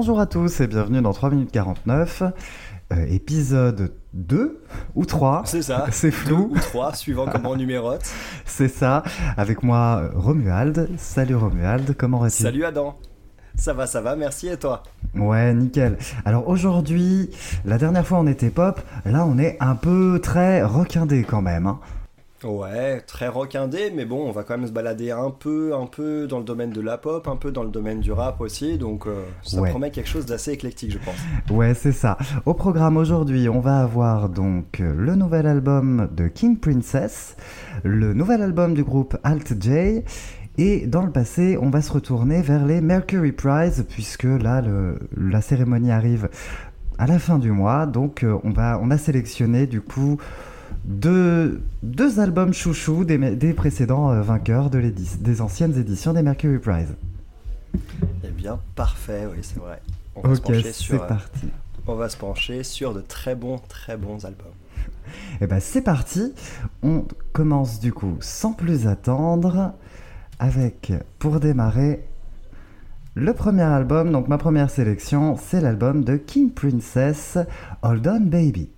Bonjour à tous et bienvenue dans 3 minutes 49, euh, épisode 2 ou 3. C'est ça. C'est flou. Deux ou 3, suivant comment on numérote. C'est ça. Avec moi, euh, Romuald. Salut Romuald, comment vas-tu? Salut Adam. Ça va, ça va, merci et toi? Ouais, nickel. Alors aujourd'hui, la dernière fois on était pop, là on est un peu très requindé quand même. hein. Ouais, très rockindé, mais bon, on va quand même se balader un peu, un peu dans le domaine de la pop, un peu dans le domaine du rap aussi, donc euh, ça Ouais. promet quelque chose d'assez éclectique, je pense. Ouais, c'est ça. Au programme aujourd'hui, on va avoir donc le nouvel album de King Princess, le nouvel album du groupe Alt J, et dans le passé, on va se retourner vers les Mercury Prize, puisque là, le- la cérémonie arrive à la fin du mois, donc euh, on, va, on a sélectionné du coup deux, deux albums chouchous des, des précédents euh, vainqueurs de des anciennes éditions des Mercury Prize. Eh bien, parfait, oui, c'est vrai. On va, se Ok, c'est sur, euh, parti. on va se pencher sur de très bons, très bons albums. Et ben c'est parti, on commence du coup sans plus attendre avec pour démarrer le premier album, donc ma première sélection, c'est l'album de King Princess, Hold On Baby.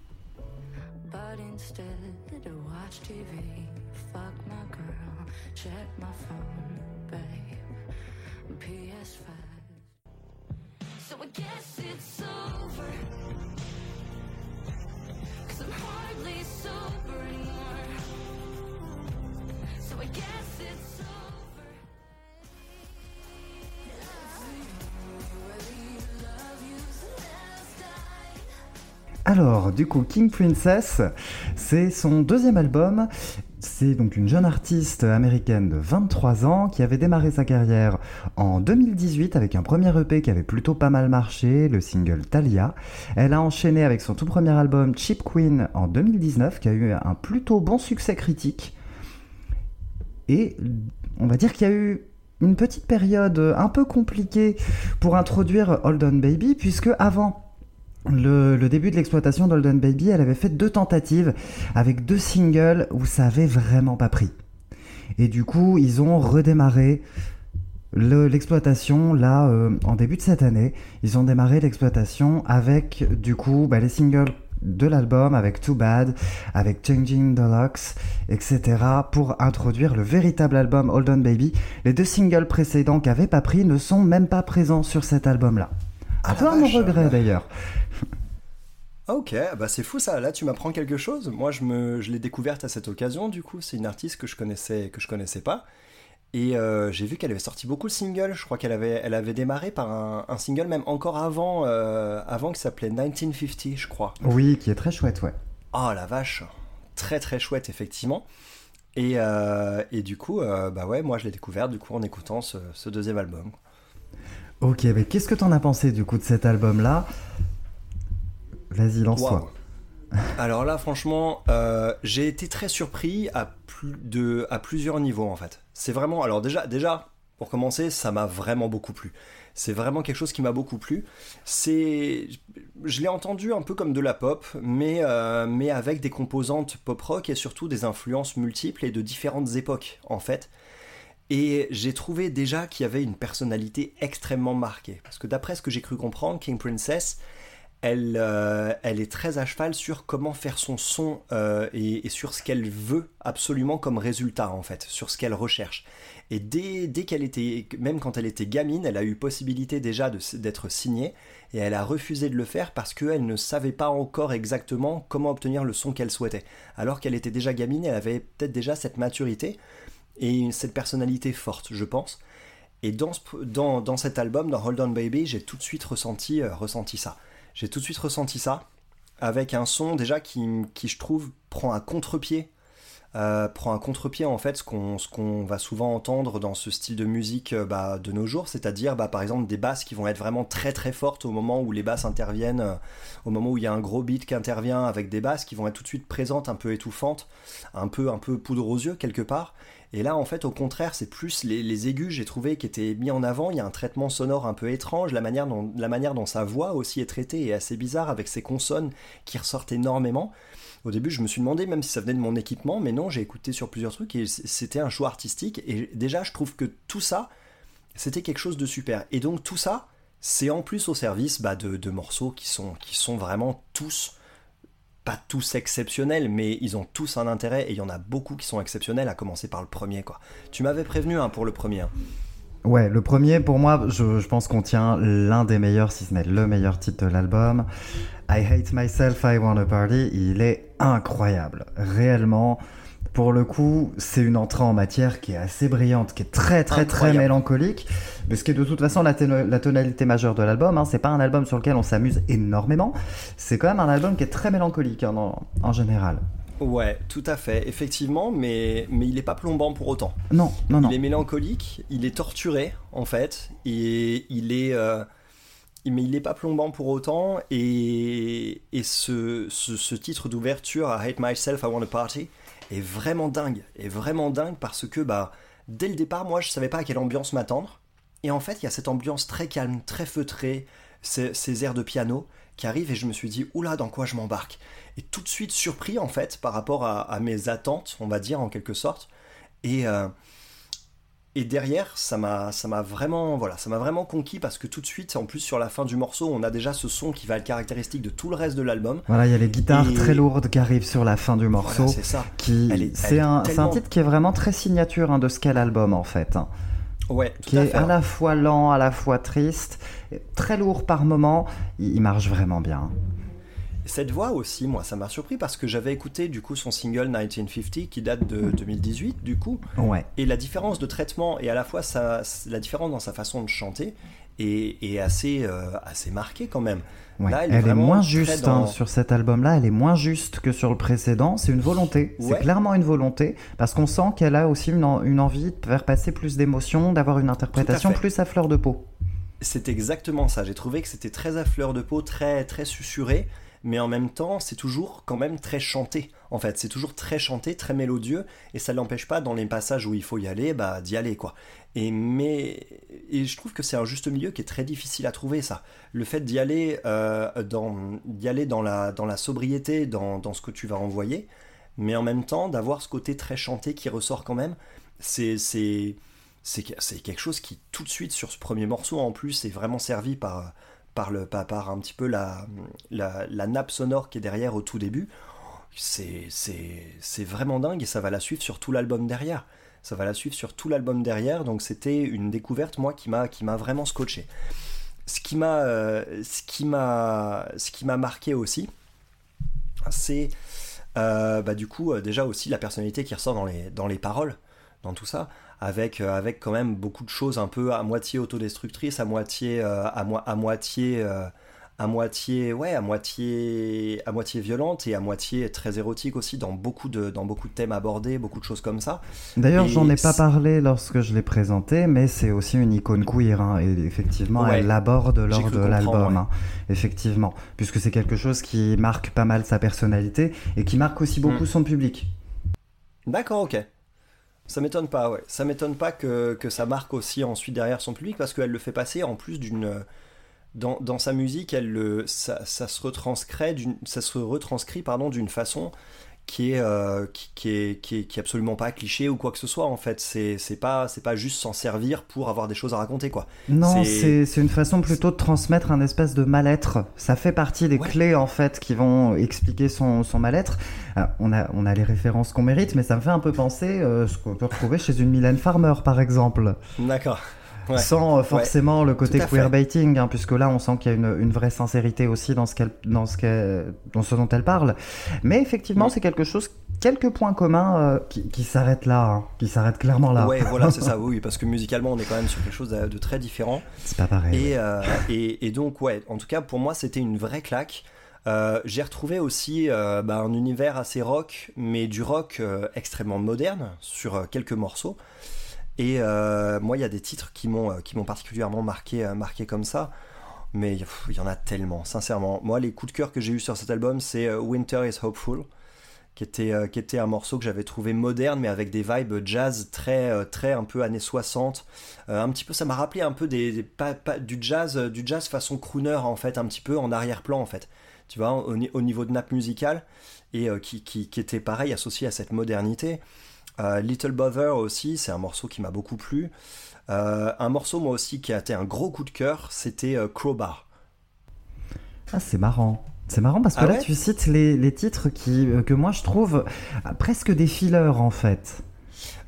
Alors, du coup, King Princess, c'est son deuxième album. C'est donc une jeune artiste américaine de 23 ans qui avait démarré sa carrière en 2018 avec un premier EP qui avait plutôt pas mal marché, le single Talia. Elle a enchaîné avec son tout premier album Cheap Queen en 2019 qui a eu un plutôt bon succès critique. Et on va dire qu'il y a eu une petite période un peu compliquée pour introduire Hold On Baby puisque avant le, le début de l'exploitation d'Holden Baby, elle avait fait deux tentatives avec deux singles où ça avait vraiment pas pris. Et du coup, ils ont redémarré le- l'exploitation là euh, en début de cette année. Ils ont démarré l'exploitation avec du coup bah, les singles de l'album, avec Too Bad, avec Changing the Locks, etc. pour introduire le véritable album Hold On Baby. Les deux singles précédents qui avaient pas pris ne sont même pas présents sur cet Ah, peu la à mon vache. regret d'ailleurs. Ok, bah c'est fou ça. Là, tu m'apprends quelque chose. Moi, je me, je l'ai découverte à cette occasion. Du coup, c'est une artiste que je connaissais, que je connaissais pas. Et euh, j'ai vu qu'elle avait sorti beaucoup de singles. Je crois qu'elle avait, elle avait démarré par un, un single même encore avant, euh, avant qui s'appelait 1950, je crois. Oui, qui est très chouette, ouais. Oh la vache, très très chouette effectivement. Et, euh, et du coup, bah ouais, moi je l'ai découvert du coup en écoutant ce, ce deuxième album. Ok, mais qu'est-ce que t'en as pensé du coup de cet album-là? Vas-y, lance-toi. Alors là, franchement, euh, j'ai été très surpris à plusieurs niveaux en fait. C'est vraiment, alors déjà, déjà, pour commencer, ça m'a vraiment beaucoup plu. C'est vraiment quelque chose qui m'a beaucoup plu. C'est, je l'ai entendu un peu comme de la pop, mais euh, mais avec des composantes pop rock et surtout des influences multiples et de différentes époques en fait. Et j'ai trouvé déjà qu'il y avait une personnalité extrêmement marquée. Parce que d'après ce que j'ai cru comprendre, King Princess, elle, euh, elle est très à cheval sur comment faire son son euh, et, sur ce qu'elle veut absolument comme résultat en fait, sur ce qu'elle recherche. Et dès, qu'elle était, même quand elle était gamine, elle a eu possibilité déjà d'être signée et elle a refusé de le faire parce qu'elle ne savait pas encore exactement comment obtenir le son qu'elle souhaitait. Alors qu'elle était déjà gamine, elle avait peut-être déjà cette maturité et cette personnalité forte, je pense. Et dans, ce- dans, dans cet album, dans Hold On Baby, j'ai tout de suite ressenti, euh, ressenti ça. J'ai tout de suite ressenti ça, avec un son déjà qui, qui je trouve, prend un contre-pied. euh, prend un contre-pied en fait ce qu'on va souvent entendre dans ce style de musique euh, bah, de nos jours, c'est-à-dire bah, par exemple des basses qui vont être vraiment très très fortes au moment où les basses interviennent, euh, au moment où il y a un gros beat qui intervient avec des basses qui vont être tout de suite présentes, un peu étouffantes, un peu un peu poudre aux yeux quelque part. Et là, en fait, au contraire, c'est plus les, aigus, j'ai trouvé, qui étaient mis en avant. Il y a un traitement sonore un peu étrange. La manière dont, sa voix aussi est traitée est assez bizarre, avec ses consonnes qui ressortent énormément. Au début, je me suis demandé même si ça venait de mon équipement, mais non, j'ai écouté sur plusieurs trucs et c'était un choix artistique. Et déjà, je trouve que tout ça, c'était quelque chose de super. Et donc, tout ça, c'est en plus au service bah, de, de morceaux qui sont, qui sont vraiment tous, pas tous exceptionnels, mais ils ont tous un intérêt et il y en a beaucoup qui sont exceptionnels, à commencer par le premier. quoi. Tu m'avais prévenu hein, pour le premier. hein. Ouais, le premier, pour moi, je, je pense qu'on tient l'un des meilleurs, si ce n'est le meilleur titre de l'album. I Hate Myself, I Wanna Party, il est incroyable. Réellement, pour le coup, c'est une entrée en matière qui est assez brillante, qui est très très très mélancolique, mais ce qui est de toute façon la, tonalité majeure de l'album. Hein. C'est pas un album sur lequel on s'amuse énormément, c'est quand même un album qui est très mélancolique hein, en- en général. Ouais, tout à fait, effectivement, mais, mais il n'est pas plombant pour autant. Non, non, non. Il est mélancolique, il est torturé en fait, et il est, euh, mais il n'est pas plombant pour autant. Et, et ce, ce, ce titre d'ouverture, I Hate Myself, I Want a Party, est vraiment dingue, est vraiment dingue parce que bah dès le départ, moi je savais pas à quelle ambiance m'attendre, et en fait il y a cette ambiance très calme, très feutrée, ces, ces airs de piano qui arrivent et je me suis dit oula dans quoi je m'embarque? Et tout de suite surpris en fait par rapport à, mes attentes, on va dire en quelque sorte. Et, euh, et derrière, ça m'a, ça m'a vraiment, voilà, ça m'a vraiment conquis parce que tout de suite, en plus sur la fin du morceau, on a déjà ce son qui va être caractéristique de tout le reste de l'album. Voilà, il y a les guitares Et- très lourdes qui arrivent sur la fin du morceau. Voilà, c'est ça. qui c'est est un, c'est un tellement- titre qui est vraiment très signature hein, de ce qu'est l'album en fait hein. Ouais, tout qui à est fait. à la fois lent à la fois triste très lourd par moment il, il marche vraiment bien Cette voix aussi, moi, ça m'a surpris parce que j'avais écouté du coup son single 1950 qui date de 2018 du coup. ouais Et la différence de traitement et à la fois sa, la différence dans sa façon de chanter est, est assez, euh, assez marquée quand même. Ouais. Là, elle, est moins juste dans- hein, sur cet album là elle est moins juste que sur le précédent c'est une volonté c'est clairement une volonté parce qu'on sent qu'elle a aussi une, en- une envie de faire passer plus d'émotions d'avoir une interprétation plus à fleur de peau C'est exactement ça. J'ai trouvé que c'était très à fleur de peau, très très susurré, mais en même temps, c'est toujours quand même très chanté. En fait, c'est toujours très chanté, très mélodieux, et ça ne l'empêche pas dans les passages où il faut y aller, bah d'y aller quoi. Et mais et je trouve que c'est un juste milieu qui est très difficile à trouver ça. Le fait d'y aller euh, dans d'y aller dans la dans la sobriété, dans, dans ce que tu vas envoyer, mais en même temps d'avoir ce côté très chanté qui ressort quand même. C'est c'est c'est que- c'est quelque chose qui tout de suite sur ce premier morceau en plus est vraiment servi par par le un petit peu la, la nappe sonore qui est derrière au tout début. C'est vraiment dingue et ça va la suivre sur tout l'album derrière. Ça va la suivre sur tout l'album derrière donc c'était une découverte moi qui m'a vraiment scotché. Ce qui m'a euh, ce qui m'a marqué aussi c'est euh, bah, du coup euh, déjà aussi la personnalité qui ressort dans les dans les paroles dans tout ça avec euh, avec quand même beaucoup de choses un peu à moitié autodestructrices à moitié euh, à, moi à moitié euh, à moitié ouais à moitié à moitié violente et à moitié très érotique aussi dans beaucoup de dans beaucoup de thèmes abordés beaucoup de choses comme ça D'ailleurs, j'en ai pas parlé lorsque je l'ai présenté, mais c'est aussi une icône queer, hein, et effectivement, Ouais. elle l'aborde lors de l'album, ouais. hein, effectivement, puisque c'est quelque chose qui marque pas mal sa personnalité et qui marque aussi beaucoup Mm. son public. D'accord, ok. Ça m'étonne pas, ouais. Ça m'étonne pas que, que ça marque aussi ensuite derrière son public parce qu'elle le fait passer en plus d'une. Dans, sa musique, elle le, ça, se retranscrit ça se retranscrit d'une façon qui est, euh, qui, qui est qui est qui est absolument pas cliché ou quoi que ce soit en fait. C'est c'est pas c'est pas juste s'en servir pour avoir des choses à raconter quoi. Non, C'est- une façon plutôt de transmettre un espèce de mal-être. Ça fait partie des Ouais. clés en fait qui vont expliquer son, son mal-être. Alors, on, a, on a les références qu'on mérite, mais ça me fait un peu penser euh, ce qu'on peut retrouver chez une Mylène Farmer par exemple. D'accord. Ouais. Sans euh, forcément le côté queerbaiting, hein, puisque là on sent qu'il y a une, une vraie sincérité aussi dans ce, qu'elle, dans, ce qu'elle- dans ce dont elle parle. Mais effectivement, c'est quelque chose, quelques points communs euh, qui, qui s'arrêtent là, hein, qui s'arrêtent clairement là. Ouais, voilà, c'est ça. Oui, parce que musicalement, on est quand même sur quelque chose de, de très différent. C'est pas pareil. Et, euh, et, et donc, ouais, en tout cas, pour moi, c'était une vraie claque. Euh, j'ai retrouvé aussi euh, bah, un univers assez rock, mais du rock euh, extrêmement moderne sur quelques morceaux. Et euh, moi, il y a des titres qui m'ont euh, particulièrement marqué, euh, marqué comme ça. Mais il y en a tellement, sincèrement. Moi, les coups de cœur que j'ai eu sur cet album, c'est Winter is Hopeful, qui était, un morceau que j'avais trouvé moderne, mais avec des vibes jazz très, très un peu années 60. Euh, un petit peu, ça m'a rappelé un peu du jazz, du jazz façon crooner en fait, un petit peu en arrière-plan en fait. Tu vois, au, ni- au niveau de nappe musicale et qui, qui, qui était pareil associé à cette modernité. Euh, Little Bother aussi, c'est un morceau qui m'a beaucoup plu. Euh, un morceau, moi aussi, qui a été un gros coup de cœur, c'était euh, Crowbar. Ah, c'est marrant. C'est marrant parce que Ah là, ouais tu cites les, les titres qui, que moi je trouve presque des fillers en fait.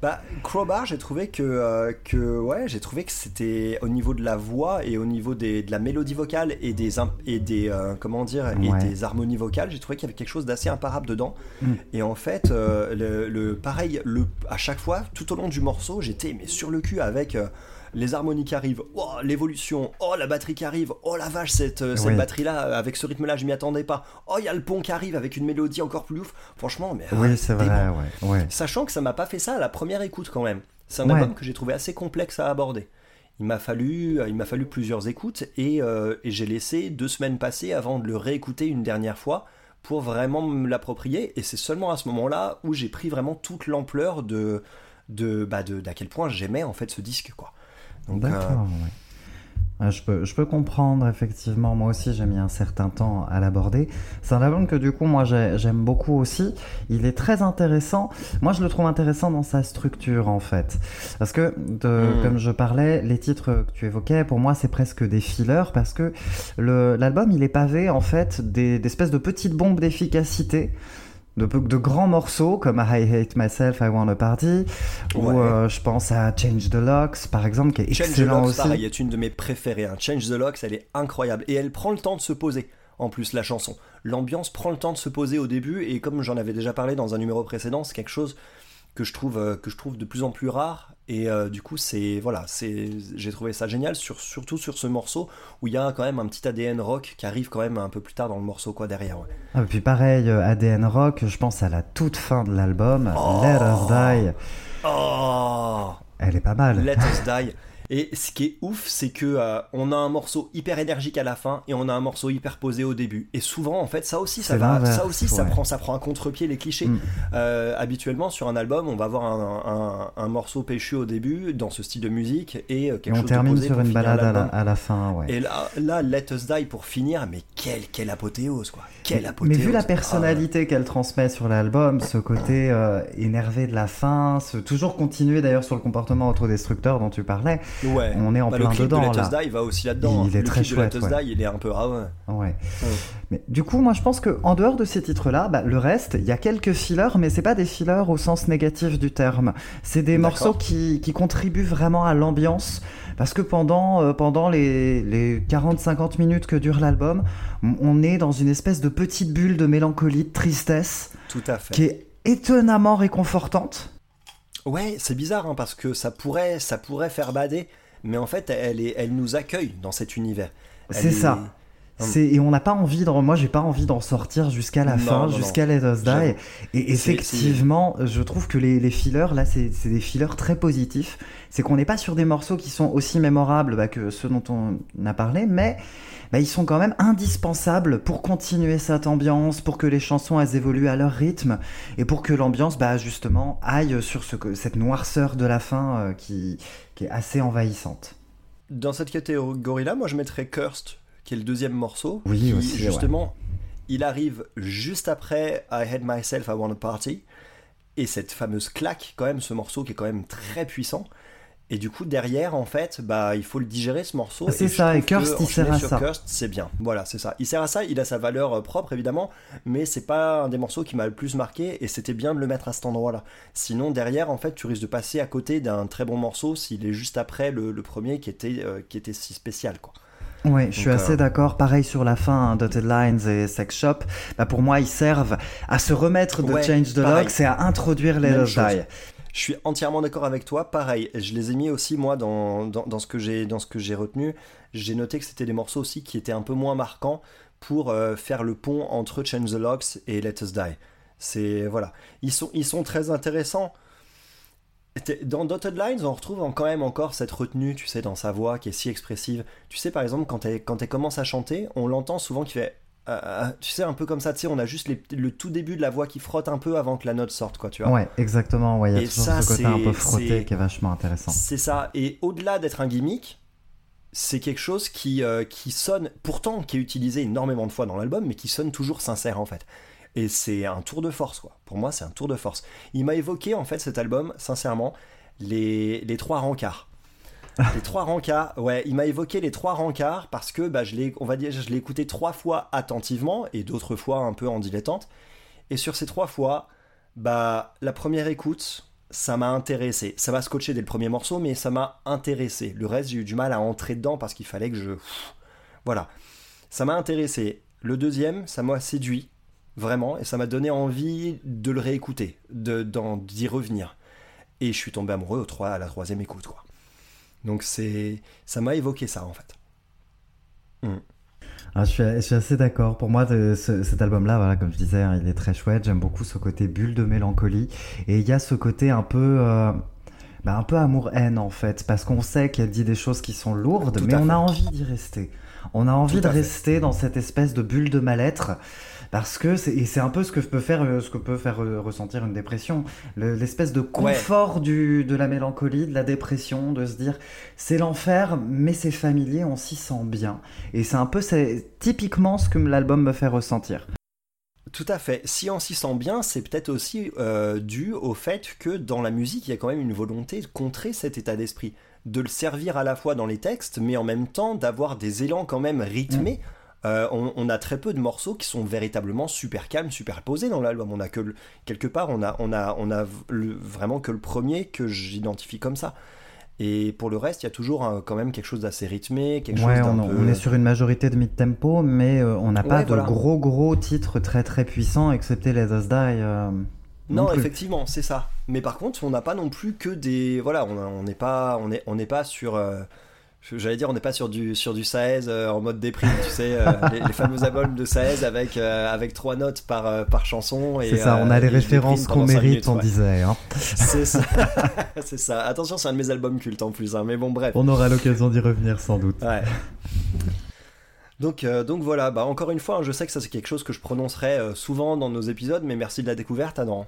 Bah, Crowbar, j'ai trouvé que, euh, que ouais, j'ai trouvé que c'était au niveau de la voix et au niveau des, de la mélodie vocale et des et des euh, comment dire et Ouais. des harmonies vocales, j'ai trouvé qu'il y avait quelque chose d'assez imparable dedans. Mm. Et en fait, euh, le, le- pareil, le à chaque fois, tout au long du morceau, j'étais mais sur le cul avec euh, les harmonies qui arrivent, oh l'évolution, oh la batterie qui arrive, oh la vache cette, euh, cette Oui. batterie là avec ce rythme là, je m'y attendais pas. Oh il y a le pont qui arrive avec une mélodie encore plus ouf. Franchement, mais Oui, ah, c'est vrai, ouais. ouais. Sachant que ça m'a pas fait ça à la première écoute quand même. C'est un Ouais. album que j'ai trouvé assez complexe à aborder. Il m'a fallu, euh, il m'a fallu plusieurs écoutes et, euh, et j'ai laissé deux semaines passer avant de le réécouter une dernière fois pour vraiment me l'approprier. Et c'est seulement à ce moment-là où j'ai pris vraiment toute l'ampleur de de bah de d'à quel point j'aimais en fait ce disque quoi. Euh, D'accord, ouais. Ouais, Je peux, je peux comprendre, effectivement. Moi aussi, j'ai mis un certain temps à l'aborder. C'est un album que, du coup, moi, j'ai- j'aime beaucoup aussi. Il est très intéressant. Moi, je le trouve intéressant dans sa structure, en fait. Parce que, de- Mm. comme je parlais, les titres que tu évoquais, pour moi, c'est presque des fillers. Parce que l'album, il est pavé, en fait, des- d'espèces de petites bombes d'efficacité. De, grands morceaux comme I Hate Myself, I Want a Party, ou Ouais. euh, je pense à Change the Locks, par exemple, qui est Change the Locks, aussi. pareil, est une de mes préférées. hein. Change the Locks, elle est incroyable. Et elle prend le temps de se poser, en plus, la chanson. L'ambiance prend le temps de se poser au début, et comme j'en avais déjà parlé dans un numéro précédent, c'est quelque chose que je trouve, euh, que je trouve de plus en plus rare. Et euh, du coup, c'est voilà, c'est, j'ai trouvé ça génial, sur, surtout sur ce morceau où il y a quand même un petit ADN rock qui arrive quand même un peu plus tard dans le morceau, quoi, derrière. ouais. Ah, puis pareil, euh, ADN Rock, je pense à la toute fin de l'album, Oh. Let Us Die, Oh elle est pas mal. Let Us Die. Et ce qui est ouf, c'est que euh, on a un morceau hyper énergique à la fin et on a un morceau hyper posé au début. Et souvent, en fait, ça aussi, ça va, ça aussi, ça ouais. prend, ça prend un contre-pied les clichés. Mm. Euh, habituellement, sur un album, on va avoir un, un- un morceau péchu au début dans ce style de musique et euh, Et quelque on chose de termine posé sur une balade à la, l'album. à la fin, ouais. Et là, là, Let Us Die pour finir, mais quelle, quelle apothéose, quoi. Quelle Mais apothéose. vu la Ah, personnalité qu'elle transmet sur l'album, ce côté euh, énervé de la fin, ce toujours continuer d'ailleurs sur le comportement autodestructeur dont tu parlais, ouais. on est en Bah, plein le clip dedans de Let là. Us Die, va aussi là-dedans. Il est le très clip de Let chouette, Us ouais. Die, il est un peu ah ouais. Ouais. Mais du coup, moi, je pense que en dehors de ces titres-là, bah, le reste, il y a quelques fillers, mais c'est pas des fillers au sens négatif du terme. C'est des morceaux qui, qui contribuent vraiment à l'ambiance. Parce que pendant, euh, pendant les, les 40-50 minutes que dure l'album, on- on est dans une espèce de petite bulle de mélancolie, de tristesse, Tout à fait. qui est étonnamment réconfortante. Ouais, c'est bizarre hein, parce que ça pourrait, ça pourrait faire bader, mais en fait, elle, est, elle nous accueille dans cet univers. C'est est- ça. C'est, et on n'a pas envie de, moi j'ai pas envie d'en sortir jusqu'à la Non, fin, non, jusqu'à Let Us Die. J'avoue. Et C'est- effectivement, je trouve que les, les fillers, là, c'est, c'est des fillers très positifs. C'est qu'on n'est pas sur des morceaux qui sont aussi mémorables bah, que ceux dont on a parlé, mais bah, ils sont quand même indispensables pour continuer cette ambiance, pour que les chansons elles évoluent à leur rythme, et pour que l'ambiance, bah, justement, aille sur ce, cette noirceur de la fin euh, qui, qui est assez envahissante. Dans cette catégorie-là, moi je mettrais Cursed, qui est le deuxième morceau. Oui, qui, aussi, ouais. Justement, il arrive juste après I Had Myself, I Want a Party. Et cette fameuse claque, quand même, ce morceau qui est quand même très puissant. Et du coup, derrière, en fait, bah, il faut le digérer ce morceau. C'est je ça, et Cursed, il sert à ça. C'est bien. Voilà, c'est ça. Il sert à ça, il a sa valeur euh, propre, évidemment, mais c'est pas un des morceaux qui m'a le plus marqué, et c'était bien de le mettre à cet endroit-là. Sinon, derrière, en fait, tu risques de passer à côté d'un très bon morceau s'il est juste après le, le premier qui était, euh, qui était si spécial, quoi. Ouais, je suis Donc, assez euh, d'accord. Pareil sur la fin, hein, Dotted Lines et Sex Shop. Bah, pour moi, ils servent à se remettre de Ouais, Change the. Locks et à introduire chose. Die. Je suis entièrement d'accord avec toi. Pareil, je les ai mis aussi moi dans, dans, dans ce que j'ai dans ce que j'ai retenu. J'ai noté que c'était des morceaux aussi qui étaient un peu moins marquants pour euh, faire le pont entre Change the Locks et Let Us Die. C'est voilà, ils sont ils sont très intéressants. Dans Dotted Lines, on retrouve quand même encore cette retenue, tu sais, dans sa voix qui est si expressive. Tu sais, par exemple, quand elle, quand elle commence à chanter, on l'entend souvent qui fait. euh, euh, tu sais, un peu comme ça, tu sais, on a juste les- le tout début de la voix qui frotte un peu avant que la note sorte, quoi, tu vois. Ouais, exactement. Ouais, il y a Et toujours ça, ce côté un peu frotté qui est vachement intéressant. C'est ça. Et au-delà d'être un gimmick, c'est quelque chose qui, euh, qui sonne, pourtant qui est utilisé énormément de fois dans l'album, mais qui sonne toujours sincère en fait. Et c'est un tour de force, quoi. Pour moi, c'est un tour de force. Il m'a évoqué, en fait, cet album, sincèrement, les, les trois rencarts. les trois rencarts, ouais, il m'a évoqué les trois rencarts parce que bah, je l'ai, on va dire, je l'ai écouté trois fois attentivement et d'autres fois un peu en dilettante. Et sur ces trois fois, bah, la première écoute, ça m'a intéressé. Ça m'a scotché dès le premier morceau, mais ça m'a intéressé. Le reste, j'ai eu du mal à entrer dedans parce qu'il fallait que je. Voilà. Ça m'a intéressé. Le deuxième, ça m'a séduit, vraiment, et ça m'a donné envie de le réécouter, de, d'en- d'y revenir. Et je suis tombé amoureux au trois, à la troisième écoute, quoi. Donc c'est, ça m'a évoqué ça, en fait. Ah, je, suis, je suis assez d'accord. Pour moi, de- ce- cet album-là, voilà, comme je disais, hein, il est très chouette. J'aime beaucoup ce côté bulle de mélancolie. Et il y a ce côté un peu, euh, bah, un peu amour-haine en fait, parce qu'on sait qu'elle dit des choses qui sont lourdes, Tout mais on fait. a envie d'y rester. On a envie Tout de rester dans cette espèce de bulle de mal-être. Parce que c'est un peu ce que peut faire euh, ce que peut faire euh, ressentir une dépression, Le- l'espèce de confort du de la mélancolie, de la dépression, de se dire c'est l'enfer, mais c'est familier, on s'y sent bien. Et c'est un peu typiquement ce que l'album me fait ressentir. Tout à fait. Si on s'y sent bien, c'est peut-être aussi euh, dû au fait que dans la musique, il y a quand même une volonté de contrer cet état d'esprit, de le servir à la fois dans les textes, mais en même temps d'avoir des élans quand même rythmés. Euh, on, on a très peu de morceaux qui sont véritablement super calmes, super posés dans l'album. On a que le- quelque part, on a, on a, on a le- vraiment que le premier que j'identifie comme ça. Et pour le reste, il y a toujours quand même quelque chose d'assez rythmé, quelque Ouais, chose on, d'un peu. on est sur une majorité de mid-tempo, mais euh, on n'a pas Ouais, de voilà. gros gros titres très très puissants, excepté Us Die. euh, Non, effectivement, c'est ça. Mais par contre, on n'a pas non plus que des. Voilà, on on n'est pas, on est, on n'est pas sur. euh, J'allais dire, on n'est pas sur du sur du Saez euh, en mode déprime, tu sais, euh, les, les fameux albums de Saez avec euh, avec trois notes par euh, par chanson. C'est ça, on a les références qu'on mérite, minutes, on ouais. disait. hein. C'est ça, c'est ça. Attention, c'est un de mes albums cultes en plus, hein, mais bon, bref. On aura l'occasion d'y revenir sans doute. Ouais. Donc, euh, donc voilà, bah encore une fois, hein, je sais que ça c'est quelque chose que je prononcerai euh, souvent dans nos épisodes, mais merci de la découverte, Adam.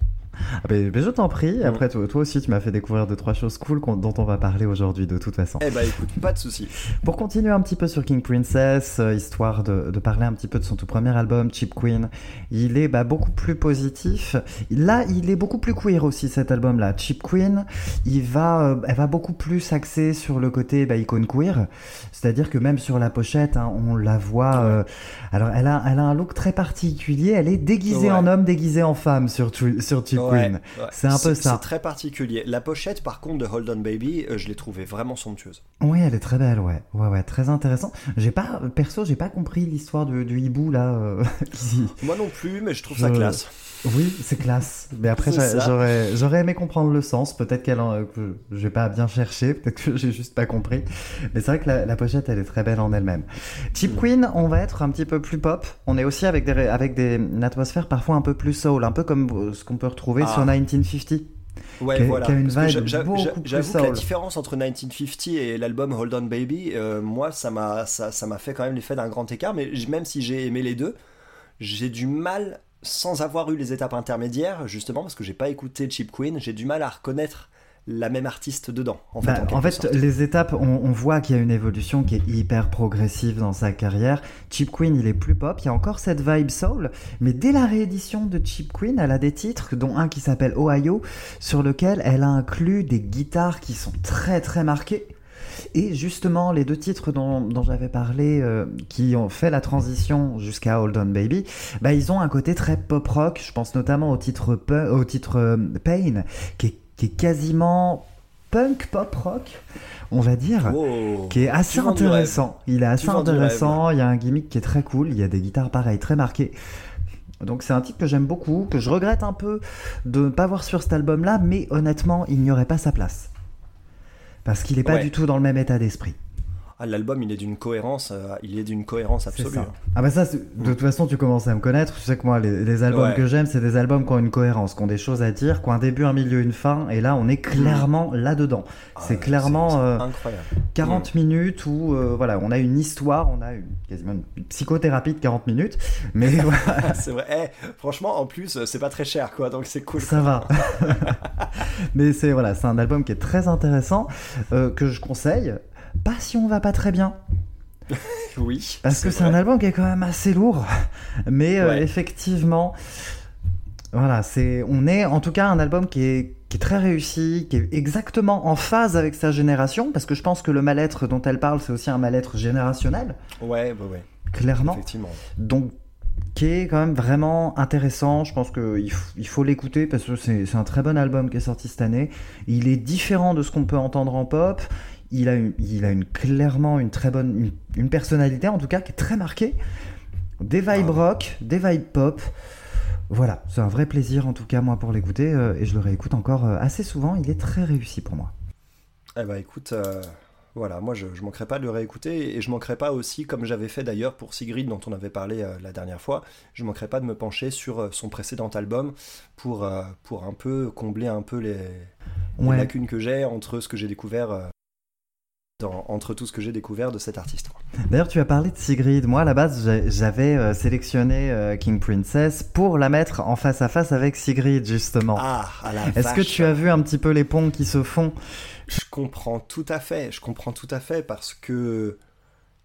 Ah, mais, mais je t'en prie, après toi, toi aussi tu m'as fait découvrir deux trois choses cool dont on va parler aujourd'hui de toute façon. Eh bah écoute, pas de souci. Pour continuer un petit peu sur King Princess, euh, histoire de, de parler un petit peu de son tout premier album, Cheap Queen, il est bah, beaucoup plus positif. Là, il est beaucoup plus queer aussi cet album-là. Cheap Queen, il va, euh, elle va beaucoup plus s'axer sur le côté bah, icône queer, c'est-à-dire que même sur la pochette, hein, on la voit. euh, alors, elle a, elle a un look très particulier. Elle est déguisée Ouais. en homme, déguisée en femme sur, sur Queen. ouais. C'est un peu ça. C'est très particulier. La pochette, par contre, de Hold On Baby, euh, je l'ai trouvée vraiment somptueuse. Oui, elle est très belle, ouais, ouais, ouais, très intéressant. J'ai pas, perso, j'ai pas compris l'histoire du, du hibou là. euh, Moi non plus, mais je trouve ça classe. Oui, c'est classe. Mais après, j'aurais, j'aurais aimé comprendre le sens. Peut-être qu'elle, en- que j'ai pas bien cherché. Peut-être que j'ai juste pas compris. Mais c'est vrai que la, la pochette, elle est très belle en elle-même. Cheap Mm. Queen, on va être un petit peu plus pop. On est aussi avec des, avec des, une atmosphère parfois un peu plus soul, un peu comme euh, ce qu'on peut retrouver Ah. sur 1950. Ouais, Qui voilà. qui a une vibe beaucoup plus J'avoue que la soul. différence entre 1950 et l'album Hold On Baby, euh, moi, ça m'a ça, ça m'a fait quand même l'effet d'un grand écart. Mais même si j'ai aimé les deux, j'ai du mal, sans avoir eu les étapes intermédiaires, justement, parce que j'ai pas écouté Cheap Queen, j'ai du mal à reconnaître la même artiste dedans. En fait, Bah, en fait, sorte. les étapes, on, on voit qu'il y a une évolution qui est hyper progressive dans sa carrière. Cheap Queen, il est plus pop, il y a encore cette vibe soul, mais dès la réédition de Cheap Queen, elle a des titres, dont un qui s'appelle Ohio, sur lequel elle a inclus des guitares qui sont très très marquées. Et justement, les deux titres dont, dont j'avais parlé, euh, qui ont fait la transition jusqu'à Hold On Baby, bah, ils ont un côté très pop rock. Je pense notamment au titre, au titre euh, Pain, qui est, qui est quasiment punk pop rock, on va dire. Wow. Qui est assez Tu intéressant. Il est assez intéressant. Il y a un gimmick qui est très cool. Il y a des guitares pareilles, très marquées. Donc c'est un titre que j'aime beaucoup, que je regrette un peu de ne pas voir sur cet album-là, mais honnêtement, il n'y aurait pas sa place. Parce qu'il n'est pas Ouais. du tout dans le même état d'esprit. Ah, L'album, il est d'une cohérence, euh, il est d'une cohérence absolue. Ah bah ça, de toute façon, tu commences à me connaître. Tu sais que moi, les, les albums Ouais. que j'aime, c'est des albums qui ont une cohérence, qui ont des choses à dire, qui ont un début, un milieu, une fin. Et là, on est clairement là-dedans. Ah, c'est clairement euh, incroyable. 40 minutes où, euh, voilà, on a une histoire, on a une, quasiment une psychothérapie de 40 minutes. Mais voilà, c'est vrai. Eh, franchement, en plus, c'est pas très cher, quoi, donc c'est cool. ça va. mais c'est voilà, c'est un album qui est très intéressant, que je conseille. Pas si on va pas très bien. Oui. Parce que c'est un album qui est quand même assez lourd. Mais euh, effectivement, voilà, c'est, on est en tout cas un album qui est, qui est très réussi, qui est exactement en phase avec sa génération, parce que je pense que le mal-être dont elle parle, c'est aussi un mal-être générationnel, Ouais, ouais, ouais, clairement. effectivement. Donc, qui est quand même vraiment intéressant. Je pense qu'il il faut l'écouter parce que c'est c'est un très bon album qui est sorti cette année. Il est différent de ce qu'on peut entendre en pop. Il a, une, il a une, clairement une très bonne une, une personnalité, en tout cas, qui est très marquée. Des vibes Ah. rock, des vibes pop. Voilà, c'est un vrai plaisir en tout cas moi pour l'écouter euh, et je le réécoute encore euh, assez souvent. Il est très réussi pour moi. Eh ben écoute, euh, voilà, moi je, je manquerai pas de le réécouter et je manquerai pas aussi, comme j'avais fait d'ailleurs pour Sigrid dont on avait parlé la dernière fois, je manquerai pas de me pencher sur son précédent album pour, pour un peu combler un peu les, les Ouais. lacunes que j'ai entre ce que j'ai découvert dans- entre tout ce que j'ai découvert de cet artiste. D'ailleurs, tu as parlé de Sigrid. Moi, à la base, j'avais euh, sélectionné euh, King Princess pour la mettre en face à face avec Sigrid, justement. Ah, à la Est-ce que tu as vu un petit peu les ponts qui se font? Je comprends tout à fait, je comprends tout à fait parce que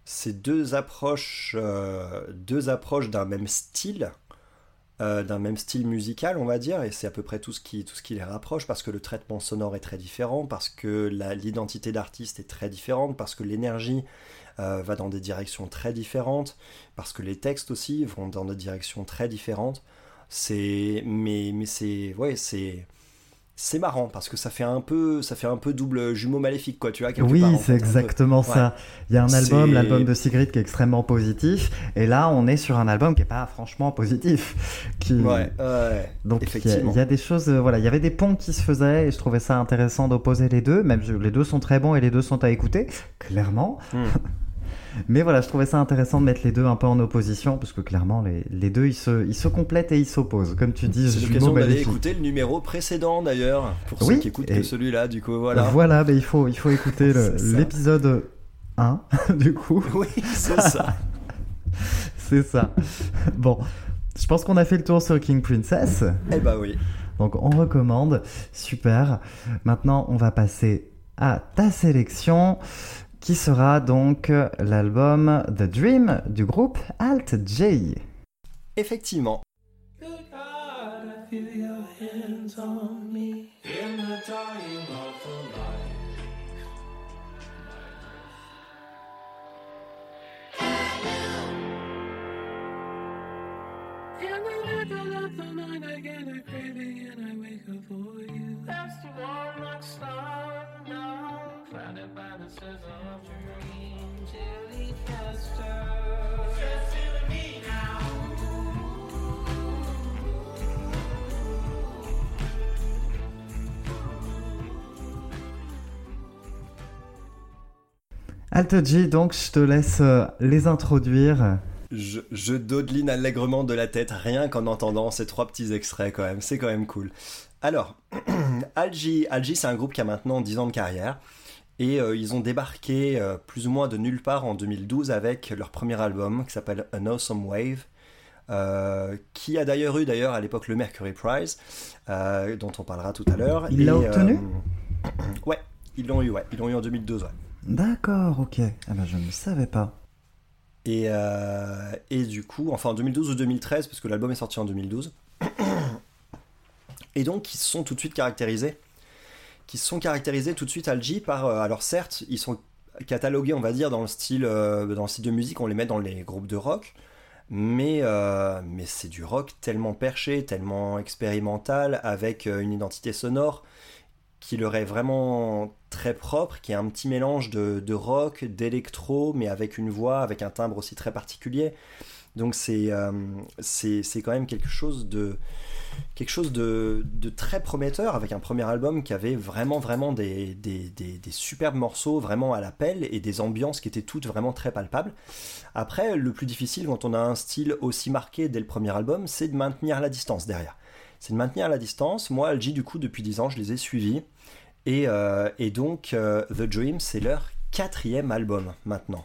ces deux approches, euh, deux approches d'un même style, euh, d'un même style musical, on va dire, et c'est à peu près tout ce qui, tout ce qui les rapproche parce que le traitement sonore est très différent, parce que l'identité d'artiste est très différente, parce que l'énergie euh, va dans des directions très différentes, parce que les textes aussi vont dans des directions très différentes. C'est, mais, mais c'est, ouais, c'est. C'est marrant parce que ça fait un peu, ça fait un peu double jumeau maléfique quoi, tu vois. Oui, c'est peu. exactement ça. Il y a un album, l'album de Sigrid, qui est extrêmement positif, et là, on est sur un album qui est pas franchement positif. Qui... Ouais, ouais. Donc il y, a, effectivement. il y a des choses, euh, voilà, il y avait des ponts qui se faisaient et je trouvais ça intéressant d'opposer les deux. Même les deux sont très bons et les deux sont à écouter, clairement. Hmm. Mais voilà, je trouvais ça intéressant de mettre les deux un peu en opposition parce que clairement les, les deux ils se, ils se complètent et ils s'opposent. Comme tu dis, C'est l'occasion d'aller maléfiques. écouter le numéro précédent d'ailleurs, pour Oui, ceux qui écoutent que celui-là, du coup, voilà. Voilà, mais il faut, il faut écouter l'épisode 1 du coup. Oui, c'est ça. C'est ça. Bon, je pense qu'on a fait le tour sur King Princess. eh bah oui. Donc on recommande, super. Maintenant on va passer à ta sélection qui sera donc l'album The Dream du groupe Alt J? Effectivement. I and I wake up for you. Now, clouded by the scissors of dreams. Chilly faster. Just feeling me now. Alt J, donc je te laisse euh, les introduire. Je, je dodeline allègrement de la tête rien qu'en entendant ces trois petits extraits quand même, c'est quand même cool. Alors, Algie, Algie c'est un groupe qui a maintenant 10 ans de carrière et euh, ils ont débarqué euh, plus ou moins de nulle part en 2012 avec leur premier album qui s'appelle An Awesome Wave. euh, qui a d'ailleurs eu d'ailleurs à l'époque le Mercury Prize, dont on parlera tout à l'heure. Il l'a obtenu Ouais, ils l'ont eu, ouais, ils l'ont eu en 2012, ouais. D'accord, ok. Ah ben je ne savais pas. Et, euh, et du coup, enfin en 2012 ou 2013, parce que l'album est sorti en 2012. Et donc, ils se sont tout de suite caractérisés. Qui sont caractérisés tout de suite Algie par. euh, alors, certes, ils sont catalogués, on va dire, dans le style, euh, dans de musique, on les met dans les groupes de rock. Mais, euh, mais c'est du rock tellement perché, tellement expérimental, avec une identité sonore qui leur est vraiment très propre, qui est un petit mélange de, de rock, d'électro, mais avec une voix, avec un timbre aussi très particulier. Donc c'est c'est quand même quelque chose de quelque chose de, très prometteur avec un premier album qui avait vraiment vraiment des, superbes morceaux vraiment à l'appel et des ambiances qui étaient toutes vraiment très palpables. Après, le plus difficile quand on a un style aussi marqué dès le premier album, c'est de maintenir la distance derrière. C'est de maintenir la distance. Moi, Algie, du coup, depuis 10 ans, je les ai suivis. Et, euh, donc, euh, The Dream, c'est leur quatrième album maintenant.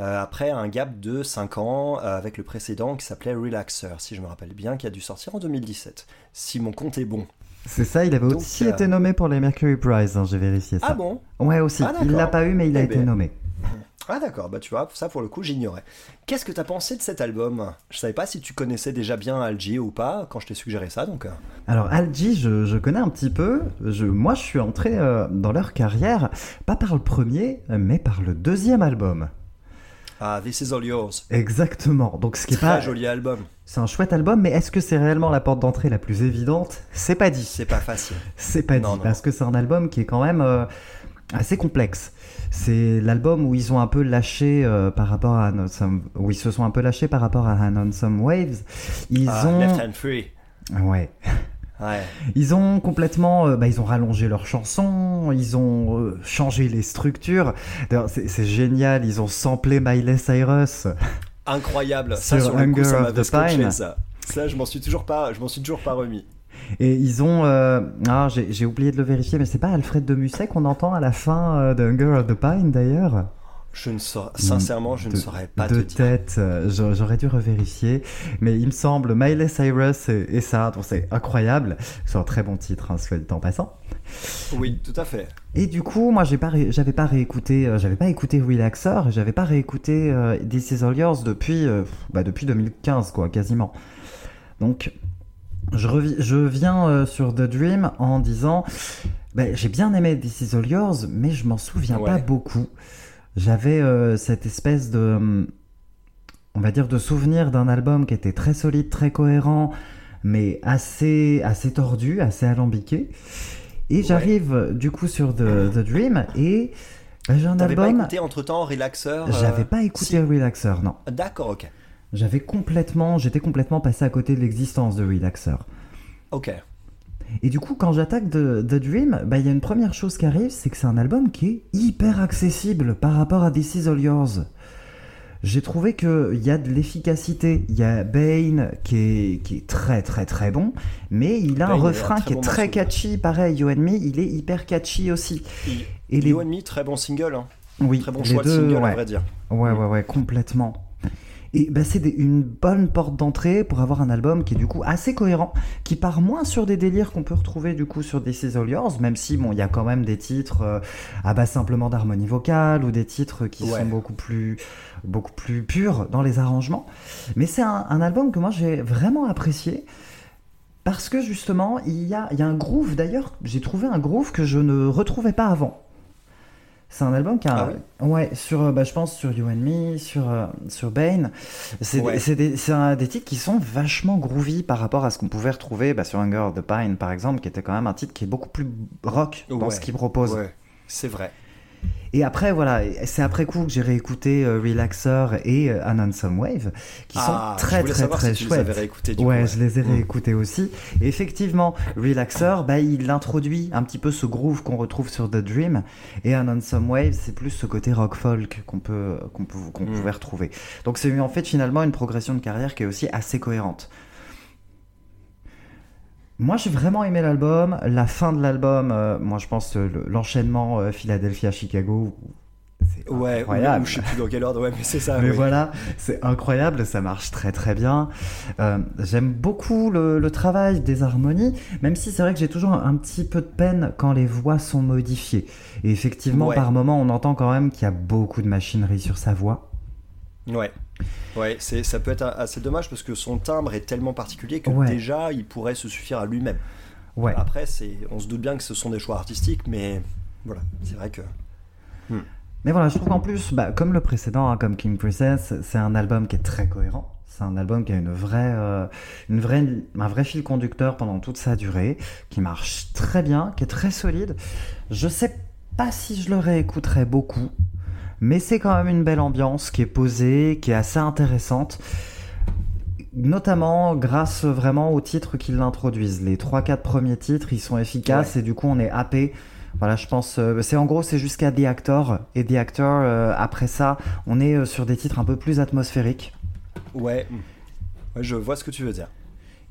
Euh, après un gap de 5 ans euh, avec le précédent qui s'appelait Relaxer, si je me rappelle bien, qui a dû sortir en 2017. Si mon compte est bon. C'est ça, il avait Donc, aussi euh, été nommé pour les Mercury Prize, hein, j'ai vérifié ça. Ah bon? Ouais, aussi. Ah, il l'a pas eu, mais il a Eh été ben. nommé. Ah d'accord, bah tu vois, ça pour le coup j'ignorais. Qu'est-ce que t'as pensé de cet album? Je savais pas si tu connaissais déjà bien Algie ou pas quand je t'ai suggéré ça, donc... Alors Algie, je, je connais un petit peu. Je, moi, je suis entré euh, dans leur carrière, pas par le premier, mais par le deuxième album. Ah, This Is All Yours. Exactement. Donc ce qui est Très pas, joli album. c'est un chouette album, mais est-ce que c'est réellement la porte d'entrée la plus évidente? C'est pas dit. C'est pas facile. C'est pas Non, dit non. parce que c'est un album qui est quand même euh, assez complexe. C'est l'album où ils ont un peu lâché euh, par rapport à Some- où ils se sont un peu lâchés par rapport à On Some Waves. Ils Ah, ont Left Hand Free. ouais. Ouais. Ils ont complètement, euh, bah, ils ont rallongé leurs chansons, ils ont euh, changé les structures. D'ailleurs, c'est génial, ils ont samplé Miley Cyrus. Incroyable. Ça Sur sur le coup, ça m'avait scotché ça. Ça, je m'en suis toujours pas, je m'en suis toujours pas remis. Et ils ont, euh, ah, j'ai oublié de le vérifier, mais c'est pas Alfred de Musset qu'on entend à la fin de Hunger of the Pine d'ailleurs? Je ne saurais, sincèrement, je ne saurais pas de te dire. tête, euh, j'a- j'aurais dû revérifier, mais il me semble Miley Cyrus et, et ça, donc c'est incroyable. C'est un très bon titre, hein, soit dit en passant. Oui, tout à fait. Et du coup, moi, j'ai pas, ré- j'avais pas réécouté, euh, j'avais pas écouté Relaxer, j'avais pas réécouté euh, This Is All Yours depuis, euh, bah, depuis 2015, quoi, quasiment. Donc, je, revi- je viens euh, sur The Dream en disant, bah, j'ai bien aimé This Is All Yours, mais je m'en souviens pas beaucoup. J'avais euh, cette espèce de, hum, on va dire, de souvenir d'un album qui était très solide, très cohérent, mais assez, assez tordu, assez alambiqué. Et j'arrive du coup sur The, The Dream et j'ai un T'avais pas album. écouté entre temps Relaxer euh, J'avais pas écouté Relaxer, non. D'accord, ok. J'avais complètement, j'étais complètement passé à côté de l'existence de Relaxer. Ok. Et du coup, quand j'attaque The, The Dream, bah, il y a une première chose qui arrive, c'est que c'est un album qui est hyper accessible par rapport à This Is All Yours. J'ai trouvé qu'il y a de l'efficacité. Il y a Bane qui est, qui est très très très bon, mais il a Bane un est un refrain très qui est bon très morceau. catchy. Pareil, You and Me, il est hyper catchy aussi. Et, Et les- You and Me, très bon single. Hein. Oui, Très bon choix de single, ouais. à vrai dire. Ouais, ouais, ouais, complètement. Et bah, c'est une bonne porte d'entrée pour avoir un album qui est du coup assez cohérent, qui part moins sur des délires qu'on peut retrouver du coup sur This Is All Yours, même si bon, il y a quand même des titres euh, à base simplement d'harmonie vocale ou des titres qui Ouais. sont beaucoup plus, beaucoup plus purs dans les arrangements. Mais c'est un, un album que moi j'ai vraiment apprécié. Parce que justement, il y a, il y a un groove, d'ailleurs, j'ai trouvé un groove que je ne retrouvais pas avant. C'est un album qui a, Ah ouais, sur, euh, bah, je pense sur You and Me, sur, euh, sur Bane. C'est Ouais. des- des, titres qui sont vachement groovy par rapport à ce qu'on pouvait retrouver bah, sur Hunger of the Pine, par exemple, qui était quand même un titre qui est beaucoup plus rock dans Ouais. ce qu'il propose. Ouais, c'est vrai. Et après, voilà, c'est après coup que j'ai réécouté euh, Relaxer et euh, An Wave, qui Ah, sont très je très très si tu les avais chouettes. réécoutés, du ouais, coup, ouais. je les ai Mm. réécoutés aussi. Et effectivement, Relaxer, bah, il introduit un petit peu ce groove qu'on retrouve sur The Dream, et An Wave, c'est plus ce côté rock folk qu'on peut qu'on peut qu'on Mm. pouvait retrouver. Donc c'est en fait finalement une progression de carrière qui est aussi assez cohérente. Moi, j'ai vraiment aimé l'album. La fin de l'album, euh, moi, je pense euh, le- l'enchaînement euh, Philadelphia-Chicago, c'est Ouais, incroyable. ou, ou je sais plus dans quel ordre, ouais, mais c'est ça. Mais oui. voilà, c'est incroyable, ça marche très très bien. Euh, J'aime beaucoup le, le travail des harmonies, même si c'est vrai que j'ai toujours un, un petit peu de peine quand les voix sont modifiées. Et effectivement, Ouais. par moment, on entend quand même qu'il y a beaucoup de machinerie sur sa voix. Ouais. Ouais, c'est, ça peut être assez dommage parce que son timbre est tellement particulier que Ouais. déjà il pourrait se suffire à lui-même. Ouais. Après, c'est, on se doute bien que ce sont des choix artistiques, mais voilà, c'est vrai que. Mais voilà, je trouve qu'en plus, bah, comme le précédent, hein, comme King Princess, c'est un album qui est très cohérent. C'est un album qui a une vraie, euh, une vraie, un vrai fil conducteur pendant toute sa durée, qui marche très bien, qui est très solide. Je sais pas si je le réécouterai beaucoup, mais c'est quand même une belle ambiance qui est posée, qui est assez intéressante. Notamment grâce vraiment aux titres qui l'introduisent. Les 3-4 premiers titres, ils sont efficaces et du coup on est happé. Voilà, je pense, euh, c'est en gros, c'est jusqu'à The Actor. Et The Actor, euh, après ça, on est euh, sur des titres un peu plus atmosphériques, Ouais. ouais, je vois ce que tu veux dire.